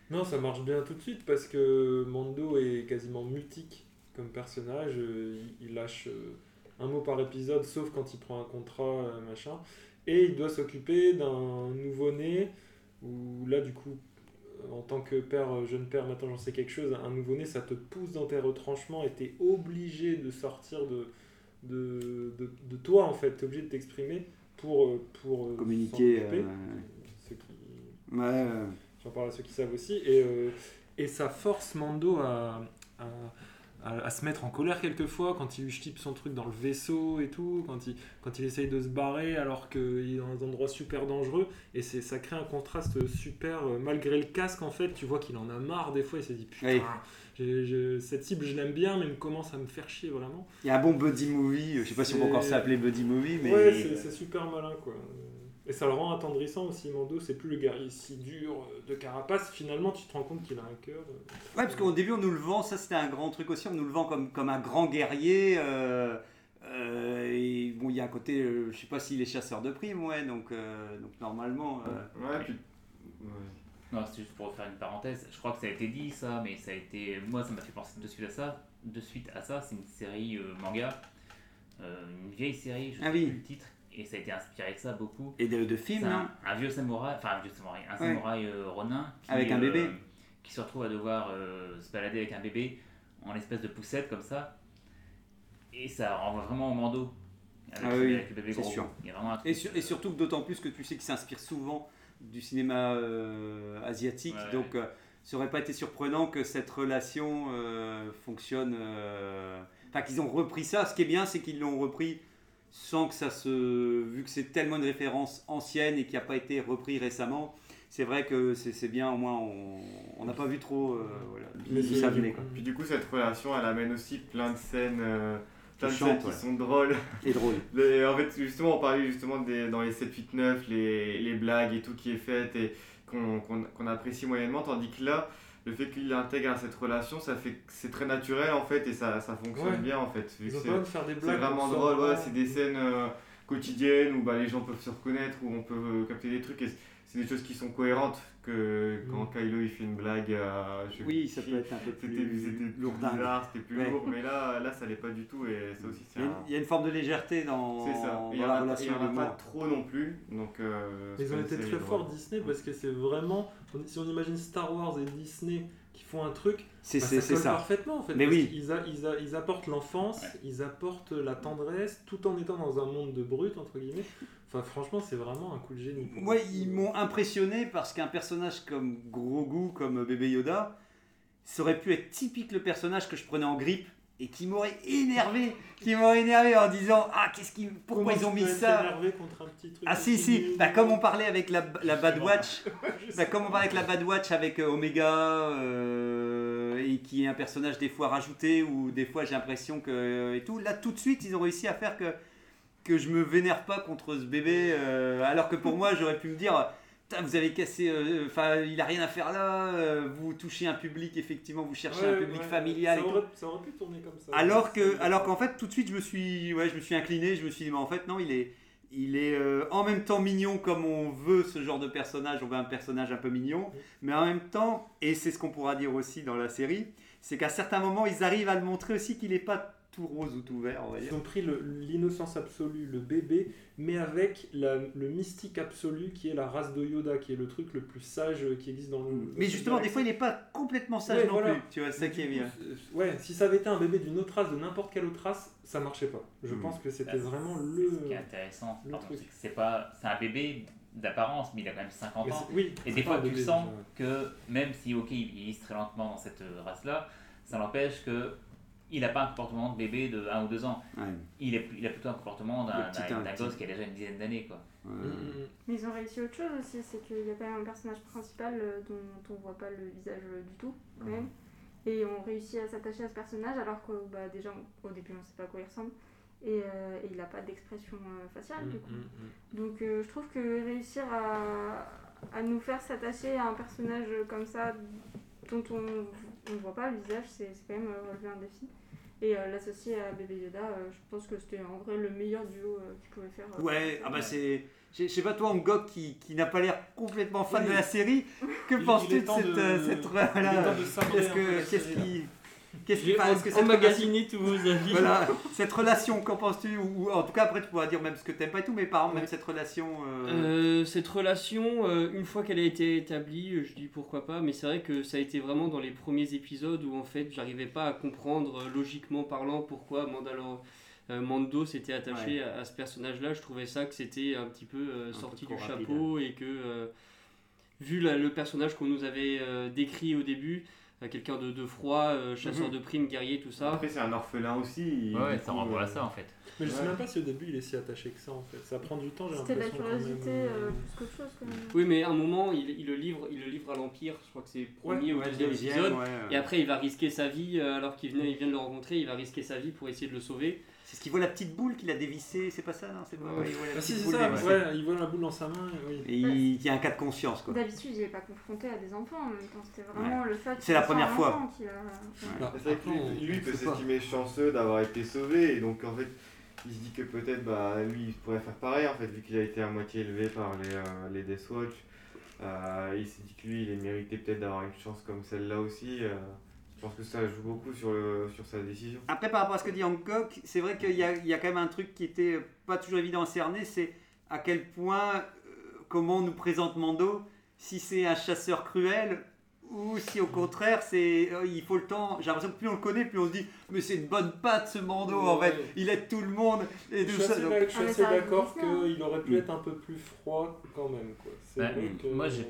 Speaker 6: Non, ça marche bien tout de suite parce que Mando est quasiment mutique comme personnage. euh, Il, lâche euh, un mot par épisode, sauf quand il prend un contrat, euh, machin. Et il doit s'occuper d'un nouveau-né, où là, du coup, en tant que père, jeune père, maintenant j'en sais quelque chose, un nouveau-né, ça te pousse dans tes retranchements et t'es obligé de sortir de, de, de, de toi, en fait. T'es obligé de t'exprimer pour, pour
Speaker 1: Communiquer. euh,
Speaker 6: Ce qui-
Speaker 1: ouais,
Speaker 6: J'en parle à ceux qui savent aussi. Et, euh, et ça force Mando à, à, se mettre en colère quelquefois quand il lui son truc dans le vaisseau et tout, quand il, quand il essaye de se barrer alors qu'il est dans un endroit super dangereux. Et c'est, ça crée un contraste super. euh, malgré le casque, en fait, tu vois qu'il en a marre des fois. Il se dit Putain,
Speaker 1: Oui.
Speaker 6: j'ai- j'ai- cette cible, je l'aime bien, mais il commence à me faire chier vraiment.
Speaker 1: Il y a un bon buddy movie, je sais pas si on peut encore s'appeler buddy movie, mais.
Speaker 6: Ouais, c'est, c'est super malin quoi. Et ça le rend attendrissant aussi, Mando. C'est plus le guerrier si dur de carapace. Finalement, tu te rends compte qu'il a un cœur. euh,
Speaker 1: Ouais, parce qu'au début, on nous le vend, ça c'était un grand truc aussi, on nous le vend comme, comme un grand guerrier. euh, euh, et bon, il y a un côté, euh, je sais pas s'il est chasseur de primes, ouais, donc, euh, donc normalement. euh,
Speaker 3: Ouais, puis. ouais.
Speaker 5: Non, c'est juste pour faire une parenthèse. Je crois que ça a été dit ça, mais ça a été. Moi, ça m'a fait penser de suite à ça. De suite à ça, c'est une série euh, manga, euh, une vieille série, je
Speaker 1: Ah
Speaker 5: sais
Speaker 1: oui.
Speaker 5: plus le titre, et ça a été inspiré de ça beaucoup.
Speaker 1: Et de, films,
Speaker 5: un,
Speaker 1: hein.
Speaker 5: un vieux samouraï, enfin un vieux samouraï, un
Speaker 1: Ouais.
Speaker 5: samouraï euh, ronin qui,
Speaker 1: Avec un
Speaker 5: euh,
Speaker 1: bébé.
Speaker 5: qui se retrouve à devoir euh, se balader avec un bébé en espèce de poussette comme ça, et ça renvoie vraiment au Mando. Avec,
Speaker 1: Ah oui,
Speaker 5: avec le bébé gros.
Speaker 1: sûr.
Speaker 5: Il y a vraiment un
Speaker 1: Et,
Speaker 5: truc,
Speaker 1: sur- et surtout d'autant plus que tu sais qu'il s'inspire souvent du cinéma euh, asiatique,
Speaker 5: Ouais.
Speaker 1: donc euh, ça aurait pas été surprenant que cette relation euh, fonctionne. Enfin, qu'ils ont repris ça. Ce qui est bien, c'est qu'ils l'ont repris sans que ça se. Vu que c'est tellement une référence ancienne et qui n'a pas été repris récemment, c'est vrai que c'est bien, au moins on n'a pas vu trop. euh, voilà,
Speaker 6: Mais c'est-
Speaker 1: ça venait, quoi.
Speaker 3: Puis du coup, cette relation, elle amène aussi plein de scènes, euh, plein de scènes qui
Speaker 1: ouais.
Speaker 3: sont drôles.
Speaker 1: Et drôle.
Speaker 3: Les- [LAUGHS] en fait, justement, on parlait justement des, dans les 7, 8, 9, les, les blagues et tout qui est fait et qu'on qu'on- qu'on apprécie moyennement, tandis que là, le fait qu'il intègre à cette relation, ça fait c'est très naturel en fait et ça, ça fonctionne
Speaker 6: Ouais.
Speaker 3: bien en fait. vu
Speaker 6: Ils
Speaker 3: que
Speaker 6: ont
Speaker 3: c'est-
Speaker 6: pas besoin de faire des
Speaker 3: c'est vraiment drôle, ouais, c'est des scènes euh, quotidiennes où bah, les gens peuvent se reconnaître, où on peut euh, capter des trucs et c'est- des choses qui sont cohérentes que quand
Speaker 6: Mm.
Speaker 3: Kylo il fait une blague à je
Speaker 1: Oui, ça
Speaker 3: qui,
Speaker 1: peut être un peu
Speaker 3: c'était
Speaker 1: plus
Speaker 3: c'était
Speaker 1: lourdingue.
Speaker 3: bizarre, c'était plus
Speaker 1: Ouais.
Speaker 3: lourd, mais là, là ça l'est pas du tout et ça aussi c'est
Speaker 1: Il y, a,
Speaker 3: un-
Speaker 1: il y a une forme de légèreté dans,
Speaker 3: c'est ça.
Speaker 1: dans
Speaker 3: Et il y en
Speaker 1: la
Speaker 3: a-
Speaker 1: relation
Speaker 3: il y en
Speaker 1: et
Speaker 3: a pas trop non plus, donc. euh,
Speaker 6: Ils ont été très forts Disney parce que c'est vraiment. Si on imagine Star Wars et Disney qui font un truc,
Speaker 1: C'est
Speaker 6: bah,
Speaker 1: c'est-
Speaker 6: ça
Speaker 1: c'est
Speaker 6: colle
Speaker 1: ça.
Speaker 6: parfaitement en fait.
Speaker 1: Mais
Speaker 6: parce
Speaker 1: oui.
Speaker 6: a- ils, a- ils apportent l'enfance,
Speaker 5: Ouais.
Speaker 6: ils apportent la tendresse tout en étant dans un monde de brut entre guillemets. Enfin, franchement, c'est vraiment un coup de génie.
Speaker 1: Moi, ils m'ont impressionné parce qu'un personnage comme Grogu, comme bébé Yoda, ça aurait pu être typique le personnage que je prenais en grippe et qui m'aurait énervé, qui m'aurait énervé en disant ah qu'est-ce qui, pourquoi
Speaker 6: Comment
Speaker 1: ils ont mis ça?
Speaker 6: énervé contre un petit truc
Speaker 1: Ah si si, bah, comme on parlait avec la, la Bad Watch, [LAUGHS] bah, comme on parlait avec la Bad Watch avec euh, Omega euh, et qui est un personnage des fois rajouté ou des fois j'ai l'impression que et tout, là tout de suite ils ont réussi à faire que que je me vénère pas contre ce bébé euh, alors que pour moi j'aurais pu me dire vous avez cassé, euh, enfin, il a rien à faire là. euh, vous touchez un public, effectivement, vous cherchez un public
Speaker 6: ouais,
Speaker 1: familial.
Speaker 6: Ça aurait, ça aurait pu tourner comme ça.
Speaker 1: Alors que, alors qu'en fait, tout de suite, je me suis, ouais, je me suis incliné. Je me suis dit, mais en fait, non, il est, il est euh, en même temps mignon comme on veut ce genre de personnage. On veut un personnage un peu mignon, mais en même temps, et c'est ce qu'on pourra dire aussi dans la série, c'est qu'à certains moments, ils arrivent à le montrer aussi qu'il n'est pas tout rose ou tout vert, on va dire.
Speaker 6: Ils ont pris le- l'innocence absolue, le bébé, mais avec la- le mystique absolu qui est la race de Yoda, qui est le truc le plus sage qui existe dans le.
Speaker 1: Mais justement, des fois, il n'est pas complètement sage
Speaker 6: Ouais,
Speaker 1: non
Speaker 6: voilà.
Speaker 1: plus. Tu vois, c'est ça qui est bien.
Speaker 6: Ouais, si ça avait été un bébé d'une autre race, de n'importe quelle autre race, ça marchait pas. Je
Speaker 1: Mm.
Speaker 6: pense que c'était
Speaker 5: Bah,
Speaker 6: vraiment
Speaker 5: Ce qui est
Speaker 6: le.
Speaker 5: intéressant,
Speaker 6: le
Speaker 5: c'est que c'est pas, c'est un bébé d'apparence, mais il a quand même 50
Speaker 6: Mais
Speaker 5: ans.
Speaker 6: oui,
Speaker 5: Et des fois, tu
Speaker 6: bébé,
Speaker 5: sens
Speaker 6: déjà.
Speaker 5: que même si, ok, il vieillisse très lentement dans cette race-là, ça n'empêche que il n'a pas un comportement de bébé de 1 ou 2 ans.
Speaker 1: Ouais.
Speaker 5: Il, est, il a plutôt un comportement d'un gosse qui a déjà une dizaine d'années. quoi.
Speaker 6: Mm, mm, mm.
Speaker 2: Mais ils ont réussi autre chose aussi, c'est qu'il y a quand même un personnage principal euh, dont, on voit pas le visage euh, du tout, quand même. Et on réussit à s'attacher à ce personnage alors que bah, déjà au début on sait pas à quoi il ressemble. Et, euh, et il n'a pas d'expression euh, faciale du coup. Donc euh, je trouve que réussir à, à nous faire s'attacher à un personnage comme ça dont on ne voit pas le visage, c'est c'est quand même euh, relever un défi. Et euh, l'associer à Bébé Yoda, euh, je pense que c'était en vrai le meilleur duo euh, qu'ils pouvaient faire. euh,
Speaker 1: Ouais, ah bah c'est. Je sais pas, toi, Angok, qui, qui n'a pas l'air complètement fan
Speaker 6: Oui.
Speaker 1: de la série, que penses-tu
Speaker 6: est
Speaker 1: de cette. euh, cette voilà, Qu'est-ce que- qu'est-ce qui. Qu'est-ce
Speaker 4: J'ai
Speaker 1: est-ce que
Speaker 4: tous vos avis.
Speaker 1: relation- Voilà, cette relation, qu'en penses-tu ou, ou en tout cas, après, tu pourras dire même ce que t'aimes pas et tout, mais par exemple, même cette relation. euh,
Speaker 4: Euh, cette relation, euh, une fois qu'elle a été établie, je dis pourquoi pas, mais c'est vrai que ça a été vraiment dans les premiers épisodes où en fait j'arrivais pas à comprendre logiquement parlant pourquoi Mandalor- Mando s'était attaché
Speaker 1: Ouais.
Speaker 4: à, à ce personnage-là. Je trouvais ça que c'était un petit peu sorti du
Speaker 1: rapide,
Speaker 4: chapeau et que vu la- le personnage qu'on nous avait euh, décrit au début, quelqu'un de, de froid, euh, chasseur
Speaker 1: Mhm.
Speaker 4: de primes, guerrier, tout ça.
Speaker 3: Après, c'est un orphelin aussi.
Speaker 5: Ouais, ça renvoie
Speaker 3: euh,
Speaker 5: à ça en fait.
Speaker 6: Mais je sais même pas si au début il est si attaché que ça en fait. Ça prend du temps, j'ai
Speaker 2: C'était de la
Speaker 6: l'impression. quand
Speaker 2: curiosité
Speaker 6: même.
Speaker 2: euh, plus qu'autre chose quand même.
Speaker 4: Oui, mais à un moment, il, il le livre, il le livre à l'Empire. Je crois que c'est premier ou
Speaker 1: ouais,
Speaker 4: deuxième
Speaker 1: deuxième,
Speaker 4: épisode.
Speaker 1: ouais, ouais.
Speaker 4: Et après, il va risquer sa vie, euh, alors qu'il venait, il vient de le rencontrer, il va risquer sa vie pour essayer de le sauver.
Speaker 1: C'est ce qu'il voit la petite boule qu'il a dévissée, c'est pas ça, non C'est pas.
Speaker 4: Ouais.
Speaker 1: il voit la
Speaker 6: Ah si,
Speaker 1: petite
Speaker 6: c'est
Speaker 1: boule
Speaker 6: ça,
Speaker 1: dévissée.
Speaker 6: ouais, il voit la boule dans sa main, oui.
Speaker 1: Et il, il y a un cas de conscience, quoi.
Speaker 2: D'habitude, il n'est pas confronté à des enfants en même temps. C'était vraiment le fait
Speaker 1: C'est
Speaker 2: qu'il
Speaker 1: la première fois.
Speaker 2: qui a- ouais.
Speaker 6: Bah,
Speaker 3: C'est vrai que lui, peut s'estimer chanceux d'avoir été sauvé et donc en fait il se dit que peut-être bah, lui il pourrait faire pareil en fait vu qu'il a été à moitié élevé par les, euh, les Death Watch. Euh, il s'est dit que lui il est mérité peut-être d'avoir une chance comme celle-là aussi. euh. Je pense que ça joue beaucoup sur, le, sur sa décision.
Speaker 1: Après, par rapport à ce que dit Hancock, c'est vrai qu'il y a, il y a quand même un truc qui était pas toujours évident à cerner, c'est à quel point, euh, comment on nous présente Mando, si c'est un chasseur cruel ou si au contraire, c'est euh, il faut le temps. J'ai l'impression que plus on le connaît, plus on se dit, mais c'est une bonne patte ce Mando en
Speaker 6: Ouais.
Speaker 1: fait, il aide tout le monde et
Speaker 6: Je
Speaker 1: tout
Speaker 6: suis
Speaker 1: ça.
Speaker 6: assez,
Speaker 1: donc-
Speaker 6: d'ac- je suis
Speaker 2: mais
Speaker 6: assez
Speaker 2: ça reste
Speaker 6: d'accord qu'il aurait pu être un peu plus froid quand même. Quoi. C'est
Speaker 5: Bah,
Speaker 6: que...
Speaker 5: moi, j'ai-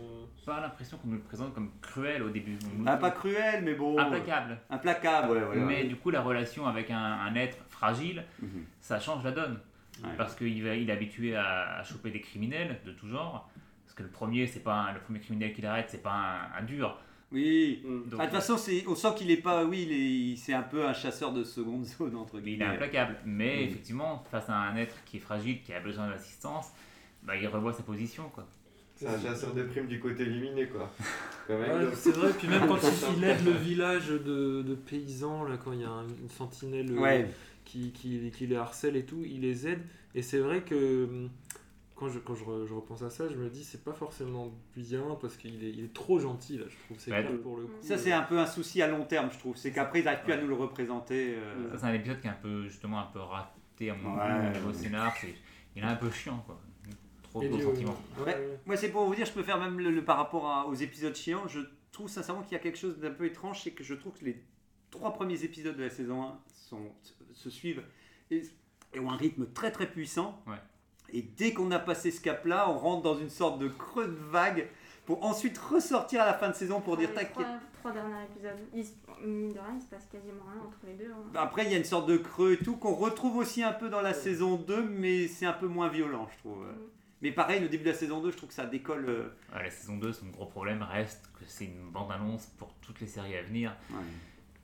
Speaker 5: Pas l'impression qu'on nous le présente comme cruel au début.
Speaker 1: Ah, pas cruel, mais bon.
Speaker 5: Implacable.
Speaker 1: Implacable, ouais, voilà.
Speaker 5: Mais du coup, la relation avec un, un être fragile,
Speaker 1: Mhm.
Speaker 5: ça change la donne.
Speaker 1: Ouais.
Speaker 5: Parce qu'il il est habitué à, à choper des criminels de tout genre. Parce que le premier, c'est pas un- le premier criminel qu'il arrête, c'est pas un, un dur.
Speaker 1: Oui. Ah, De toute façon, c'est- on sent qu'il est pas. Oui, c'est un peu un chasseur de seconde [LAUGHS] zone, entre
Speaker 5: il est
Speaker 1: guillemets.
Speaker 5: implacable. Mais
Speaker 1: Mhm.
Speaker 5: effectivement, face à un être qui est fragile, qui a besoin d'assistance, bah, il revoit sa position. Quoi.
Speaker 3: C'est un chasseur de primes du côté éliminé quoi.
Speaker 6: Ouais, c'est vrai, puis même quand [LAUGHS] il, il aide le village de, de paysans, là, quand il y a un- une sentinelle euh,
Speaker 1: Ouais.
Speaker 6: qui, qui, qui les harcèle et tout, il les aide. Et c'est vrai que hum, quand, je, quand je, re- je repense à ça, je me dis c'est pas forcément bien parce qu'il est, il est trop gentil là, je trouve. C'est
Speaker 5: donc-
Speaker 6: pour le coup.
Speaker 1: Ça, c'est un peu un souci à long terme, je trouve. C'est qu'après, ils n'arrivent plus à nous le représenter. euh,
Speaker 5: Ça, c'est un épisode qui est un peu, justement, un peu raté à mon
Speaker 1: Ouais,
Speaker 5: niveau
Speaker 1: ouais.
Speaker 5: scénar. C'est- Il est un peu chiant. Quoi. Trop
Speaker 6: Et
Speaker 5: de
Speaker 6: du-
Speaker 5: sentiments.
Speaker 6: ouais,
Speaker 1: Ouais.
Speaker 6: ouais.
Speaker 1: Moi, c'est pour vous dire, je peux faire même le, le- par rapport à- aux épisodes chiants. Je trouve sincèrement qu'il y a quelque chose d'un peu étrange, c'est que je trouve que les trois premiers épisodes de la saison 1 sont, se suivent et, et ont un rythme très très puissant.
Speaker 5: Ouais.
Speaker 1: Et dès qu'on a passé ce cap-là, on rentre dans une sorte de creux de vague pour ensuite ressortir à la fin de saison pour dire tac.
Speaker 2: trois, trois derniers épisodes, il, se- mine de rien, il se passe quasiment rien entre les deux. hein.
Speaker 1: Après, il y a une sorte de creux et tout qu'on retrouve aussi un peu dans la saison 2, mais c'est un peu moins violent, je trouve.
Speaker 2: Mm.
Speaker 1: Mais pareil, le début de la saison 2, je trouve que ça décolle. euh,
Speaker 5: Ouais, la saison 2, son gros problème reste que c'est une bande-annonce pour toutes les séries à venir.
Speaker 1: ouais.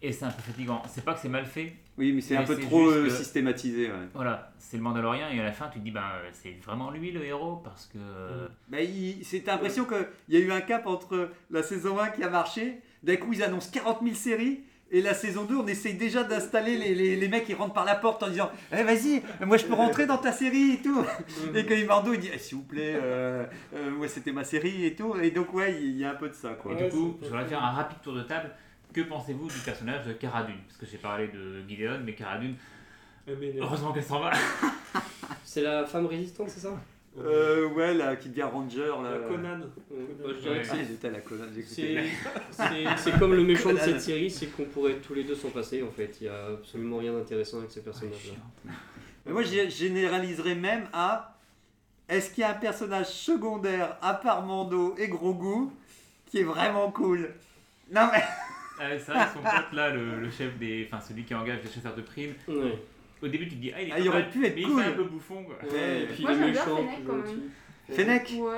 Speaker 5: Et c'est un peu fatigant. C'est pas que c'est mal fait.
Speaker 1: Oui, mais c'est un
Speaker 5: Mais
Speaker 1: peu trop euh,
Speaker 5: que-
Speaker 1: systématisé. ouais.
Speaker 5: Voilà, c'est le Mandalorien et à la fin tu te dis ben c'est vraiment lui le héros parce que euh,
Speaker 1: Bah, il- c'est l'impression qu'il y a eu un cap entre la saison 1 qui a marché, d'un coup ils annoncent 40 000 séries, et la saison 2 on essaye déjà d'installer les, les, les mecs qui rentrent par la porte en disant Eh vas-y, moi je peux rentrer dans ta série et tout. [LAUGHS] et que Mardo il dit Eh, S'il vous plaît, euh, euh, moi c'était ma série et tout. Et donc ouais, il y a un peu de ça quoi.
Speaker 5: Et du coup, je voudrais faire un rapide tour de table. Que pensez-vous du personnage de Cara Dune? Parce que j'ai parlé de Gideon, mais Cara Dune, heureusement qu'elle s'en va. [LAUGHS]
Speaker 4: C'est la femme résistante, c'est ça?
Speaker 1: Euh, ouais, là, qui devient ranger. Là,
Speaker 6: La Conan.
Speaker 4: Moi, je dirais que
Speaker 1: Ouais,
Speaker 4: c'est-
Speaker 1: j'étais à la Conan,
Speaker 4: C'est c'est- c'est comme le méchant de
Speaker 1: Conan.
Speaker 4: cette série, c'est qu'on pourrait tous les deux s'en passer en fait. Il y a absolument rien d'intéressant avec ces personnages-là.
Speaker 1: Mais moi, je généraliserais même à est-ce qu'il y a un personnage secondaire à part Mando et Grogu qui est vraiment cool? Non mais
Speaker 5: Ah, c'est vrai, son pote là, le, le chef des. Enfin, celui qui engage les chasseurs de primes.
Speaker 4: Ouais.
Speaker 5: Au début, tu te dis, ah, il est
Speaker 1: Ah, il aurait
Speaker 5: mal,
Speaker 1: pu être
Speaker 5: mais
Speaker 1: cool.
Speaker 5: il fait un peu bouffon quoi.
Speaker 4: Ouais, et puis
Speaker 2: Moi, j'aime bien
Speaker 4: méchant.
Speaker 2: Fennec, quand Ouais,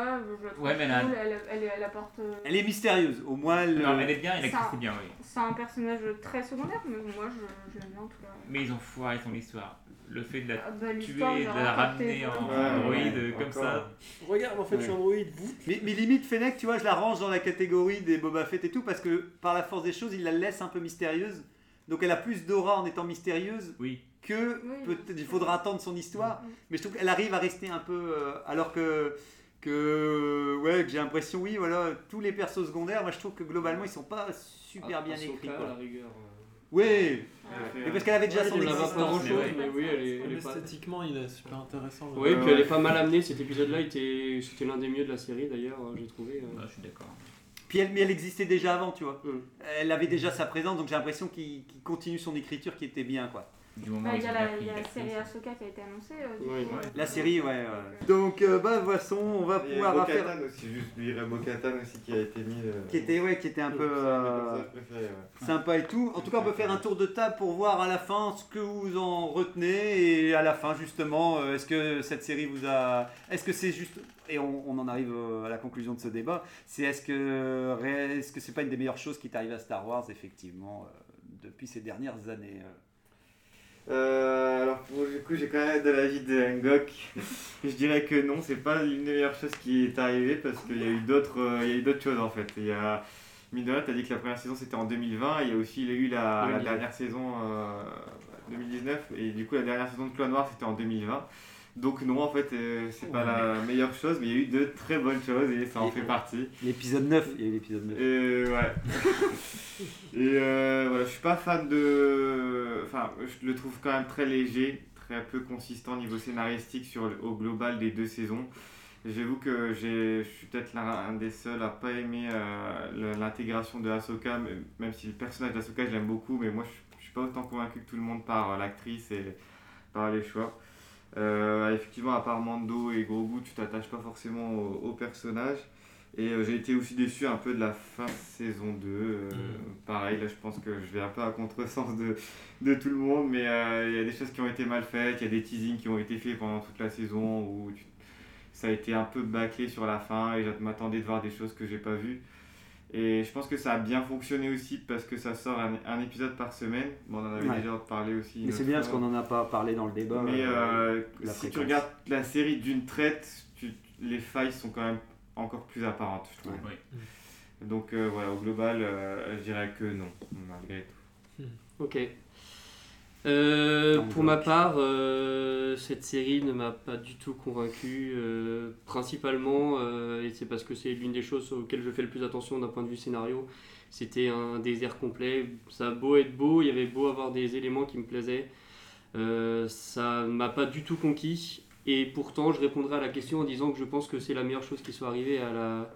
Speaker 2: je
Speaker 5: Ouais, mais
Speaker 2: cool, elle, elle, elle apporte. euh,
Speaker 1: elle est mystérieuse. Au moins, elle,
Speaker 5: Non, elle est bien, elle
Speaker 2: Ça-
Speaker 5: actrice bien, oui.
Speaker 2: C'est un personnage très secondaire, mais moi je, je l'aime bien en tout cas.
Speaker 5: Mais ils ont foiré son histoire. Le fait de la
Speaker 2: Ah, bah,
Speaker 5: tuer, de la ramener en
Speaker 2: Ouais,
Speaker 5: androïde
Speaker 3: ouais,
Speaker 5: comme
Speaker 3: encore.
Speaker 5: ça.
Speaker 6: Regarde, en fait, je suis Android.
Speaker 1: Mais, mais limite, Fennec, tu vois, je la range dans la catégorie des Boba Fett et tout parce que par la force des choses, il la laisse un peu mystérieuse. Donc elle a plus d'aura en étant mystérieuse
Speaker 5: Oui.
Speaker 1: Que
Speaker 2: Oui.
Speaker 1: peut-être il faudra attendre son histoire.
Speaker 2: Mm.
Speaker 1: Mais je trouve qu'elle arrive à rester un peu. euh, alors que. que ouais, que j'ai l'impression, oui, voilà, tous les persos secondaires, moi je trouve que globalement ils sont pas super
Speaker 4: Ah,
Speaker 1: bien écrits.
Speaker 4: à
Speaker 1: Quoi.
Speaker 4: la rigueur. euh.
Speaker 1: Oui,
Speaker 2: Ouais.
Speaker 1: mais parce qu'elle avait déjà
Speaker 4: Ouais,
Speaker 1: son existence.
Speaker 5: mais ouais.
Speaker 4: mais oui, elle est, elle est pas.
Speaker 6: Esthétiquement, il est super intéressant.
Speaker 4: Oui,
Speaker 3: Ouais,
Speaker 4: puis elle est pas mal amenée. Cet épisode-là était, c'était l'un des mieux de la série d'ailleurs, euh, j'ai trouvé. euh.
Speaker 5: Ouais, je suis d'accord.
Speaker 1: Puis elle, mais elle existait déjà avant, tu vois.
Speaker 4: Mm.
Speaker 1: Elle avait déjà sa présence, donc j'ai l'impression qu'il qu'il continue son écriture qui était bien, quoi.
Speaker 5: Du moment
Speaker 2: Bah,
Speaker 5: où
Speaker 2: Il y a la,
Speaker 5: pris
Speaker 2: il y a la
Speaker 5: l'actrice.
Speaker 2: série Ahsoka qui a été annoncée. euh, du
Speaker 4: Oui.
Speaker 2: coup,
Speaker 5: Ouais.
Speaker 2: euh,
Speaker 1: La série, ouais. ouais. Donc, euh, bah, de toute façon, on va
Speaker 3: Il y a
Speaker 1: pouvoir faire.
Speaker 3: Aussi, juste lui, Bo-Katan aussi qui a été mis. euh,
Speaker 1: Qui était, ouais, qui était un peu. euh,
Speaker 3: ouais.
Speaker 1: sympa et tout. En tout cas, on peut faire un tour de table pour voir à la fin ce que vous en retenez et à la fin justement, est-ce que cette série vous a, est-ce que c'est juste et on, on en arrive à la conclusion de ce débat, c'est est-ce que est-ce que c'est pas une des meilleures choses qui est arrivée à Star Wars effectivement euh, depuis ces dernières années. euh.
Speaker 3: Euh, alors pour le coup, j'ai quand même de l'avis de Ngok. [LAUGHS] je dirais que non, c'est pas une des meilleures choses qui est arrivée parce qu'il y a eu d'autres, euh, d'autres choses en fait. Il y a t'as dit que la première saison c'était en 2020. Il y a aussi il y a eu la, la
Speaker 4: 2019.
Speaker 3: dernière saison euh, 2019 et du coup la dernière saison de Clone Noir c'était en 2020. Donc non, en fait, euh, c'est pas la meilleure chose, mais il y a eu de très bonnes choses et ça en
Speaker 1: Et-
Speaker 3: fait partie.
Speaker 1: L'épisode 9, il y a eu l'épisode 9.
Speaker 3: Et ouais. [LAUGHS] et euh, voilà, je suis pas fan de. Enfin, je le trouve quand même très léger, très peu consistant niveau scénaristique sur au global des deux saisons. J'avoue que je suis peut-être l'un un des seuls à pas aimer euh, l'intégration de Ahsoka, même si le personnage d'Ahsoka je l'aime beaucoup, mais moi je, je suis pas autant convaincu que tout le monde par euh, l'actrice et par les choix. Euh, effectivement, à part Mando et Grogu, tu t'attaches pas forcément au, au personnage. Et euh, j'ai été aussi déçu un peu de la fin de saison 2. euh, Pareil, là je pense que je vais un peu à contresens de, de tout le monde, mais il y a des choses qui ont été mal faites, il y a des teasings qui ont été faits pendant toute la saison où tu- ça a été un peu bâclé sur la fin et je m'attendais de voir des choses que j'ai pas vues. Et je pense que ça a bien fonctionné aussi parce que ça sort un, un épisode par semaine. Bon, on en avait
Speaker 1: Ouais.
Speaker 3: déjà parlé aussi.
Speaker 1: Mais c'est bien parce qu'on en a pas parlé dans le débat.
Speaker 3: Mais
Speaker 1: euh,
Speaker 3: euh, si tu regardes la série d'une traite, tu- les failles sont quand même encore plus apparentes, je trouve. Donc euh, voilà, au global, euh, je dirais que non, malgré tout.
Speaker 4: Ok. Euh, pour ma part, euh, cette série ne m'a pas du tout convaincu. euh, principalement, et c'est parce que c'est l'une des choses auxquelles je fais le plus attention d'un point de vue scénario, c'était un désert complet. Ça a beau être beau, il y avait beau avoir des éléments qui me plaisaient. ça ne m'a pas du tout conquis. Et pourtant, je répondrai à la question en disant que je pense que c'est la meilleure chose qui soit arrivée à la,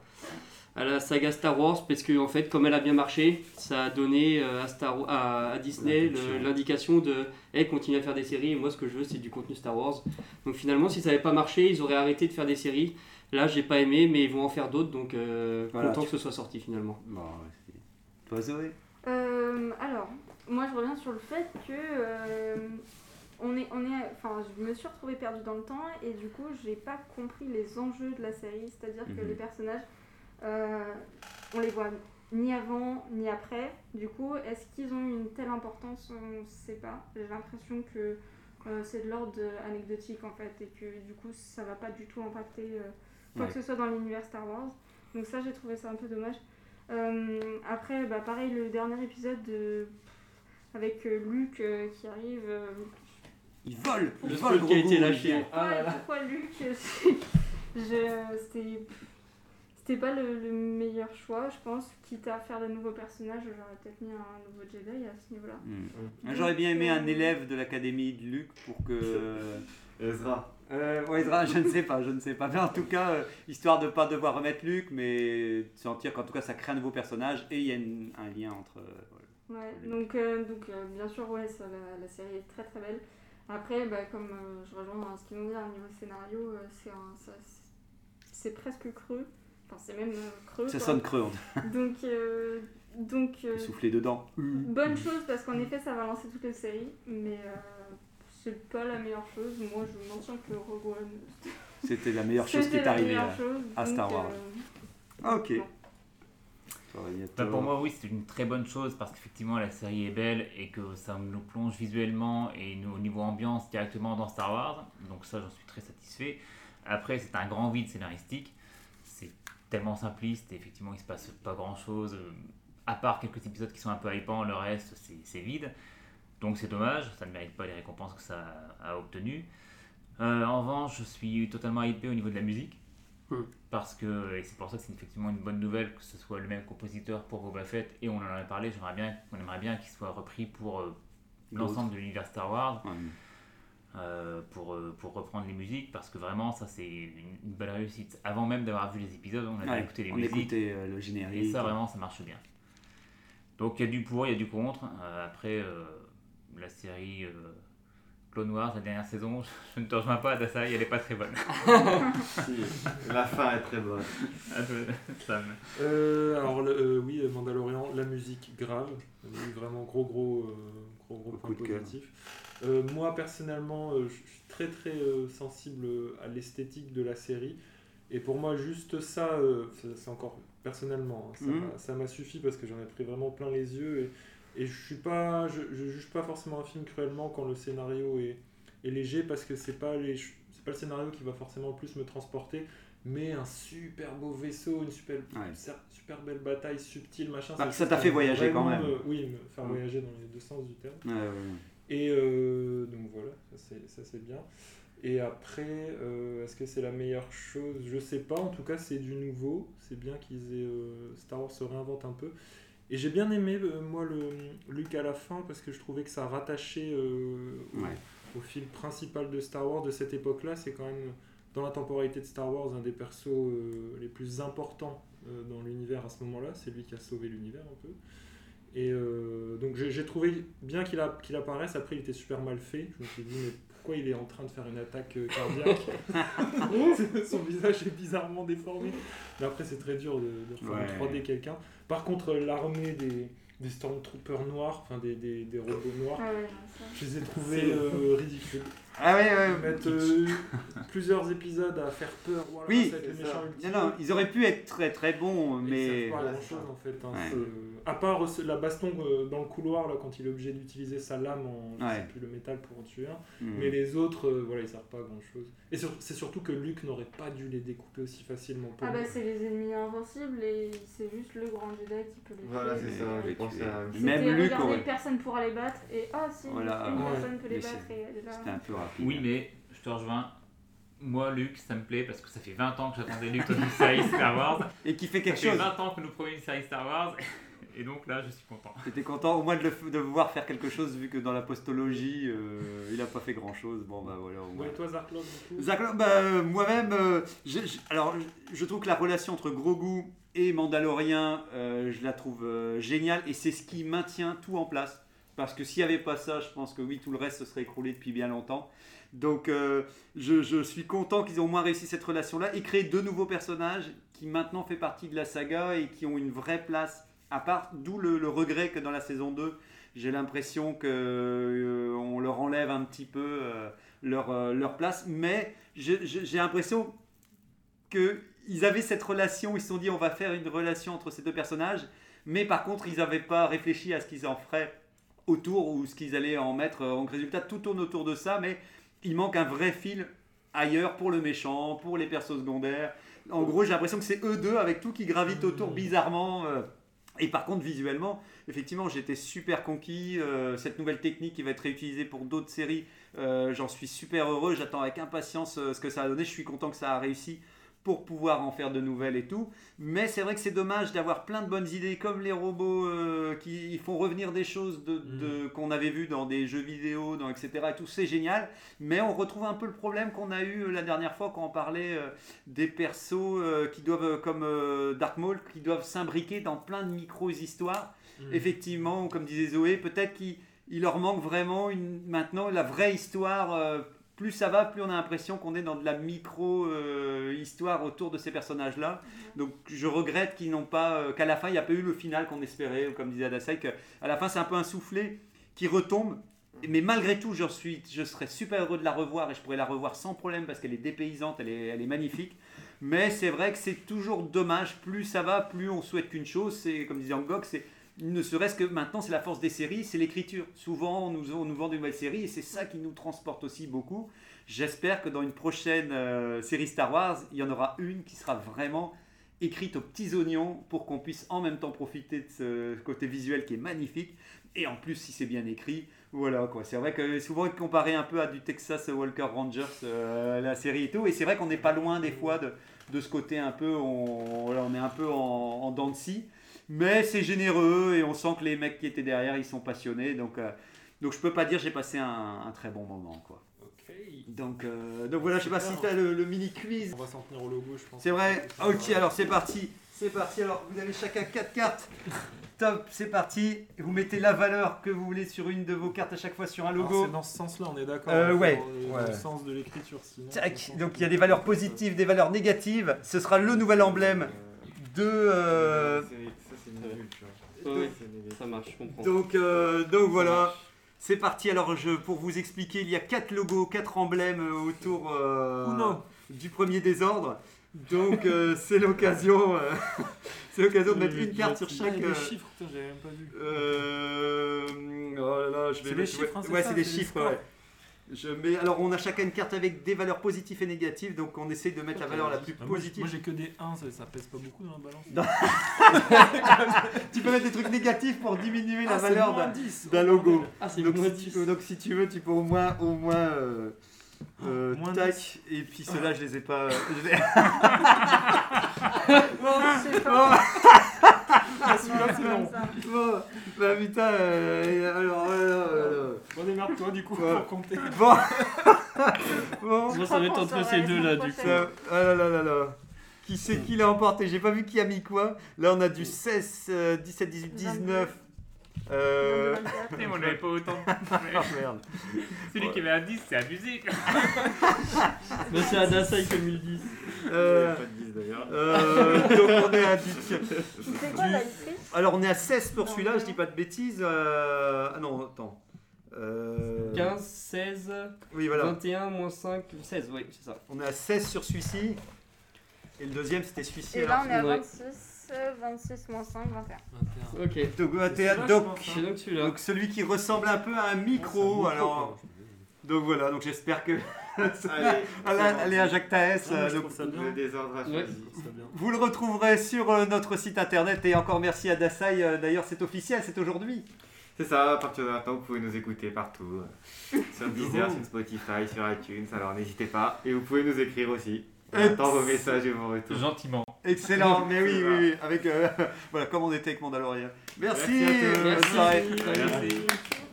Speaker 4: à la saga Star Wars parce que en fait comme elle a bien marché ça a donné euh, à, Star, à, à Disney l'indication de hey, continue à faire des séries et moi ce que je veux c'est du contenu Star Wars. Donc finalement si ça n'avait pas marché ils auraient arrêté de faire des séries. Là j'ai pas aimé mais ils vont en faire d'autres donc euh,
Speaker 1: Voilà,
Speaker 4: content
Speaker 1: tu-
Speaker 4: que ce soit sorti finalement.
Speaker 1: Bon, c'est- Toi, Zoé
Speaker 2: Euh, alors, moi je reviens sur le fait que euh, on est, on est, enfin, je me suis retrouvée perdue dans le temps et du coup j'ai pas compris les enjeux de la série, c'est-à-dire que
Speaker 1: Mhm.
Speaker 2: les personnages, euh, on les voit ni avant ni après. Du coup, est-ce qu'ils ont une telle importance? On ne sait pas. J'ai l'impression que euh, c'est de l'ordre anecdotique en fait et que du coup ça va pas du tout impacter euh, quoi
Speaker 1: Ouais.
Speaker 2: que ce soit dans l'univers Star Wars. Donc ça j'ai trouvé ça un peu dommage. Euh, après, bah, pareil, le dernier épisode de... avec euh, Luke euh, qui arrive. euh,
Speaker 1: Il vole
Speaker 4: Le
Speaker 1: vole
Speaker 4: qui a été lâché.
Speaker 2: pourquoi,
Speaker 4: Ah là là.
Speaker 2: pourquoi Luke [LAUGHS] C'était c'était pas le, le meilleur choix, je pense. Quitte à faire de nouveaux personnages, j'aurais peut-être mis un nouveau Jedi à ce niveau-là.
Speaker 1: Hmm. J'aurais bien aimé un élève de l'académie de Luke pour que. [LAUGHS]
Speaker 3: Ezra.
Speaker 1: Euh, ouais, Ezra, je ne sais pas, je ne sais pas. Mais en tout cas, euh, histoire de ne pas devoir remettre Luke, mais de sentir qu'en tout cas ça crée un nouveau personnage et il y a une- un lien entre. euh.
Speaker 2: Ouais, donc, euh, donc euh, bien sûr, ouais, ça, la, la série est très très belle. Après, bah, comme euh, je rejoins ce qu'ils m'ont dit, au niveau scénario, euh, c'est un- ça- c'est presque creux. Enfin, c'est même euh, creux.
Speaker 1: Ça
Speaker 2: quoi.
Speaker 1: sonne creux, on [LAUGHS]
Speaker 2: Donc, euh, donc euh,
Speaker 1: souffler dedans.
Speaker 2: bonne chose parce qu'en effet, ça va lancer toutes les séries, mais euh, c'est pas la meilleure chose. Moi, je maintiens que Rogue One. [LAUGHS]
Speaker 1: C'était la meilleure chose qui est arrivée à,
Speaker 2: chose,
Speaker 1: à
Speaker 2: donc,
Speaker 1: Star Wars.
Speaker 2: euh,
Speaker 1: ok.
Speaker 2: non.
Speaker 5: Bah, pour moi, oui, c'est une très bonne chose parce qu'effectivement, la série est belle et que ça nous plonge visuellement et nous, au niveau ambiance directement dans Star Wars. Donc, ça, j'en suis très satisfait. Après, c'est un grand vide scénaristique. Tellement simpliste et effectivement, il se passe pas grand chose. À part quelques épisodes qui sont un peu hypants, le reste, c'est- vide. Donc, c'est dommage. Ça ne mérite pas les récompenses que ça a, a obtenues. Euh, en revanche, je suis totalement hypé au niveau de la musique. Parce que, et c'est pour ça que c'est effectivement une bonne nouvelle que ce soit le même compositeur pour Boba Fett, et on en a parlé, j'aimerais bien, on aimerait bien qu'il soit repris pour euh, l'ensemble de l'univers Star Wars. Euh, pour, euh, pour reprendre les musiques, parce que vraiment ça c'est une, une belle réussite. Avant même d'avoir vu les épisodes, on a
Speaker 1: Ouais,
Speaker 5: écouté les
Speaker 1: on
Speaker 5: musiques,
Speaker 1: écoutait euh, le générique.
Speaker 5: et ça vraiment ça marche bien. Donc il y a du pour, il y a du contre. Euh, après, la série Clone Wars, la dernière saison, je ne te rejoins pas, Dasai, elle est pas très bonne. [LAUGHS]
Speaker 3: Si, la fin est très bonne.
Speaker 5: Sam.
Speaker 6: Euh, alors le- euh, oui, Mandalorian, la musique grave, vraiment gros gros euh, gros gros point
Speaker 1: Coup de cœur.
Speaker 6: positif. Euh, moi personnellement, euh, je suis très très euh, sensible à l'esthétique de la série et pour moi juste ça, euh, c'est- encore personnellement, hein, ça m'a- ça m'a suffi parce que j'en ai pris vraiment plein les yeux et, et je suis pas, je, je juge pas forcément un film cruellement quand le scénario est, est léger parce que c'est pas les, c'est pas le scénario qui va forcément le plus me transporter mais un super beau vaisseau, une super,
Speaker 1: Ouais.
Speaker 6: super, belle bataille subtile, machin.
Speaker 1: Bah, ça t'a fait voyager quand même.
Speaker 6: oui, me faire
Speaker 1: Mm.
Speaker 6: voyager dans les deux sens du terme.
Speaker 1: Ouais.
Speaker 6: Et euh, donc voilà, ça c'est- ça c'est bien. Et après, euh, est-ce que c'est la meilleure chose? Je sais pas, en tout cas c'est du nouveau. C'est bien qu'ils aient. euh, Star Wars se réinvente un peu. Et j'ai bien aimé, euh, moi, le Luke à la fin, parce que je trouvais que ça rattachait euh, au,
Speaker 1: Ouais.
Speaker 6: au fil principal de Star Wars de cette époque-là. C'est quand même, dans la temporalité de Star Wars, un des persos euh, les plus importants dans l'univers à ce moment-là. C'est lui qui a sauvé l'univers un peu. Et donc j'ai trouvé bien qu'il qu'il apparaisse. Après, il était super mal fait. Je me suis dit, mais pourquoi il est en train de faire une attaque euh, cardiaque [LAUGHS] Son visage est bizarrement déformé. Mais après, c'est très dur de, de refaire en
Speaker 1: Ouais.
Speaker 6: 3D quelqu'un. Par contre, l'armée des, des Stormtroopers noirs, enfin des, des, des robots noirs,
Speaker 2: Ah ouais,
Speaker 6: je les ai trouvés
Speaker 1: C'est-
Speaker 6: euh, ridicules.
Speaker 1: Ah ouais, ouais.
Speaker 6: Ils mettent euh, [LAUGHS] plusieurs épisodes à faire peur. Voilà,
Speaker 1: Oui,
Speaker 6: ça va être.
Speaker 1: Non, non, ils auraient pu être très très bons, mais.
Speaker 6: Ils pas
Speaker 3: Ouais,
Speaker 6: grand chose
Speaker 3: ça.
Speaker 6: en fait. hein.
Speaker 1: Ouais.
Speaker 6: À part euh, la baston euh, dans le couloir, là, quand il est obligé d'utiliser sa lame en je
Speaker 1: Ouais.
Speaker 6: sais plus, le métal pour en tuer un.
Speaker 1: Hmm.
Speaker 6: Mais les autres, euh, voilà, ils servent pas à grand chose. Et sur- c'est surtout que Luke n'aurait pas dû les découper aussi facilement. Pour
Speaker 2: Ah bah c'est les ennemis invincibles et c'est juste le grand Jedi qui peut les
Speaker 3: Voilà,
Speaker 2: tuer.
Speaker 3: c'est ça,
Speaker 1: Ouais,
Speaker 3: à la même
Speaker 1: Luke
Speaker 2: regarder,
Speaker 1: aurait-
Speaker 2: personne pourra les battre et ah si,
Speaker 1: Voilà,
Speaker 2: une
Speaker 6: ouais.
Speaker 2: personne peut les
Speaker 1: Mais
Speaker 2: battre et là.
Speaker 1: C'était un peu rapide.
Speaker 5: Oui, mais je te rejoins. Moi, Luc, ça me plaît parce que ça fait 20 ans que j'attendais Luc dans une série Star Wars. [LAUGHS]
Speaker 1: Et qui fait
Speaker 5: Ça
Speaker 1: quelque
Speaker 5: fait
Speaker 1: chose.
Speaker 5: 20 ans que nous promet une série Star Wars. Et donc là, je suis content.
Speaker 1: T'étais content au moins de, le de voir faire quelque chose, vu que dans la postologie, euh, il a pas fait grand chose. Bon, bah voilà, au moins.
Speaker 6: Ouais, toi, Zarklov, du coup
Speaker 1: bah, euh, moi-même, euh, alors je- trouve que la relation entre Grogu et Mandalorien, euh, je la trouve euh, géniale et c'est ce qui maintient tout en place. Parce que s'il n'y avait pas ça, je pense que oui, tout le reste se serait écroulé depuis bien longtemps. Donc euh, je, suis content qu'ils aient au moins réussi cette relation-là et créé deux nouveaux personnages qui maintenant fait partie de la saga et qui ont une vraie place à part. D'où le, regret que dans la saison 2, j'ai l'impression que euh, leur enlève un petit peu euh, leur, euh, leur place. Mais j'ai l'impression qu'ils avaient cette relation, ils se sont dit on va faire une relation entre ces deux personnages. mais par contre, ils n'avaient pas réfléchi à ce qu'ils en feraient autour ou ce qu'ils allaient en mettre. En résultat, tout tourne autour de ça, mais il manque un vrai fil ailleurs pour le méchant, pour les persos secondaires. En gros, j'ai l'impression que c'est eux deux avec tout qui gravite autour bizarrement. euh, et par contre, visuellement, effectivement, j'étais super conquis. euh, cette nouvelle technique qui va être réutilisée pour d'autres séries, euh, j'en suis super heureux. J'attends avec impatience euh, ce que ça a donné. Je suis content que ça a réussi pour pouvoir en faire de nouvelles et tout. Mais c'est vrai que c'est dommage d'avoir plein de bonnes idées, comme les robots euh, qui font revenir des choses de, de- qu'on avait vues dans des jeux vidéo, dans, etc. Et tout, c'est génial. Mais on retrouve un peu le problème qu'on a eu euh, la dernière fois quand on parlait euh, des persos euh, qui doivent, comme Dark Maul, qui doivent s'imbriquer dans plein de micro-histoires.
Speaker 6: Mhm.
Speaker 1: Effectivement, comme disait Zoé, peut-être qu'il il leur manque vraiment une, maintenant la vraie histoire. Euh, plus ça va, plus on a l'impression qu'on est dans de la micro-histoire autour de ces personnages-là. Donc je regrette qu'ils n'ont pas, euh, qu'à la fin il n'y a pas eu le final qu'on espérait, ou comme disait Adasai, qu'à la fin c'est un peu un soufflet qui retombe. Mais malgré tout, je, suis, je serais super heureux de la revoir et je pourrais la revoir sans problème parce qu'elle est dépaysante, elle est, elle est magnifique. Mais c'est vrai que c'est toujours dommage, plus ça va, plus on souhaite qu'une chose, c'est comme disait Angok, c'est ne serait-ce que maintenant c'est la force des séries, c'est l'écriture. Souvent on nous, vend de nouvelles séries et c'est ça qui nous transporte aussi beaucoup. J'espère que dans une prochaine euh, série Star Wars, il y en aura une qui sera vraiment écrite aux petits oignons pour qu'on puisse en même temps profiter de ce côté visuel qui est magnifique. Et en plus, si c'est bien écrit, voilà quoi. C'est vrai que souvent comparé un peu à du Texas Walker Rangers, euh, la série et tout. Et c'est vrai qu'on n'est pas loin des fois de, ce côté un peu, on, on est un peu en, en. Mais c'est généreux et on sent que les mecs qui étaient derrière, ils sont passionnés. Donc, euh, donc je peux pas dire j'ai passé un, un très bon moment quoi. Donc, euh, donc voilà, je sais pas si tu as le, le mini quiz.
Speaker 6: On va s'en tenir au logo, je pense.
Speaker 1: C'est vrai Ok, alors c'est parti. C'est parti. Alors vous avez chacun 4 cartes. [LAUGHS] Top, c'est parti. Vous mettez la valeur que vous voulez sur une de vos cartes à chaque fois sur un logo.
Speaker 6: C'est dans ce sens-là, on est d'accord.
Speaker 1: Euh, ouais,
Speaker 6: dans le- dans
Speaker 1: ouais.
Speaker 6: le sens de l'écriture.
Speaker 1: Donc il y a des valeurs positives, des valeurs négatives. Ce sera le nouvel emblème de. euh,
Speaker 3: Ça, c'est nul, tu vois.
Speaker 4: Ouais, ouais,
Speaker 3: C'est négatif.
Speaker 4: ça marche, je comprends.
Speaker 1: Donc, euh, donc voilà. C'est parti. Alors je, pour vous expliquer, il y a quatre logos, quatre emblèmes euh, autour euh, du premier désordre. Donc euh, [LAUGHS] c'est l'occasion, euh, [LAUGHS] c'est l'occasion de mettre une carte sur chaque.
Speaker 6: Ah,
Speaker 1: euh,
Speaker 6: Les chiffres, j'avais même pas vu.
Speaker 1: Euh, oh là là, je vais
Speaker 6: C'est chiffres, hein,
Speaker 1: ouais, c'est des chiffres.
Speaker 6: scores.
Speaker 1: ouais. Je mets, alors on a chacun une carte avec des valeurs positives et négatives, donc on essaye de mettre la valeur la plus
Speaker 6: Ah, moi,
Speaker 1: positive.
Speaker 6: Moi j'ai que des 1, ça, ça pèse pas beaucoup dans la balance. [LAUGHS]
Speaker 1: tu peux mettre des trucs négatifs pour diminuer la
Speaker 6: Ah,
Speaker 1: valeur d'un
Speaker 6: 10.
Speaker 1: d'un logo.
Speaker 4: Ah, c'est
Speaker 1: donc,
Speaker 4: moins
Speaker 1: si
Speaker 4: 10.
Speaker 1: tu, donc si tu veux, tu peux au moins, au moins, euh, euh,
Speaker 6: Moins
Speaker 1: tac. Et puis ceux-là, je les ai pas. je les [LAUGHS] ai-
Speaker 2: Je sais pas. [LAUGHS]
Speaker 6: Ah, celui-là, c'est long.
Speaker 1: Bon, bah putain, euh, alors, alors.
Speaker 6: Bon, démerde-toi du coup
Speaker 1: Ouais.
Speaker 6: pour compter.
Speaker 1: Bon, [LAUGHS] bon.
Speaker 4: Moi, ça va être entre ces deux là, du coup.
Speaker 1: Ça- ah là là là là. Qui c'est qui l'a emporté? J'ai pas vu qui a mis quoi. Là, on a du 16, euh, 17, 18, 19. Euh...
Speaker 5: Mais on n'avait pas autant. [LAUGHS]
Speaker 1: Ah merde.
Speaker 5: Celui qui avait un 10, c'est abusé. [LAUGHS]
Speaker 4: Mais c'est Adasai comme ils disent.
Speaker 3: Il a
Speaker 1: Euh,
Speaker 3: pas de 10 d'ailleurs.
Speaker 1: euh, donc on est à 10.
Speaker 2: C'est quoi la triche
Speaker 1: Alors on est à 16 pour celui-là, je dis pas de bêtises. euh, Ah non, attends. Euh,
Speaker 4: 15, 16,
Speaker 1: Oui, voilà.
Speaker 4: 21, moins 5, 16, oui, c'est ça.
Speaker 1: On est à 16 sur celui-ci. Et le deuxième, c'était celui-ci.
Speaker 2: Et là, on est à
Speaker 4: Ouais.
Speaker 2: 26, euh, 26 moins 5, 21.
Speaker 6: 21.
Speaker 4: Ok.
Speaker 1: Donc, euh, t'es-
Speaker 6: C'est là, je
Speaker 1: donc,
Speaker 6: pense, hein.
Speaker 4: Donc
Speaker 1: donc celui qui ressemble un peu à un micro.
Speaker 6: Ah,
Speaker 1: alors, donc voilà, donc j'espère que. [LAUGHS]
Speaker 3: Allez,
Speaker 1: Allez, allez à Jacques Taès.
Speaker 6: Ah,
Speaker 1: euh,
Speaker 6: je
Speaker 1: donc,
Speaker 6: ça bien.
Speaker 3: Le désordre
Speaker 4: Ouais.
Speaker 1: vous le retrouverez sur euh, notre site internet. Et encore merci à Dasai. euh, D'ailleurs, c'est officiel, c'est aujourd'hui.
Speaker 3: C'est ça, à partir de maintenant, vous pouvez nous écouter partout. [LAUGHS] Sur Deezer, sur Spotify, sur iTunes, alors n'hésitez pas. Et vous pouvez nous écrire aussi. On attend vos messages et vos retours.
Speaker 5: Gentiment.
Speaker 1: Excellent, [LAUGHS] mais oui, oui, oui, avec euh, [LAUGHS] voilà, comme on était avec Mandalorian. Merci,
Speaker 3: Merci à tous.
Speaker 1: euh, bonne
Speaker 4: Merci.
Speaker 1: soirée.
Speaker 4: Salut.
Speaker 3: Merci.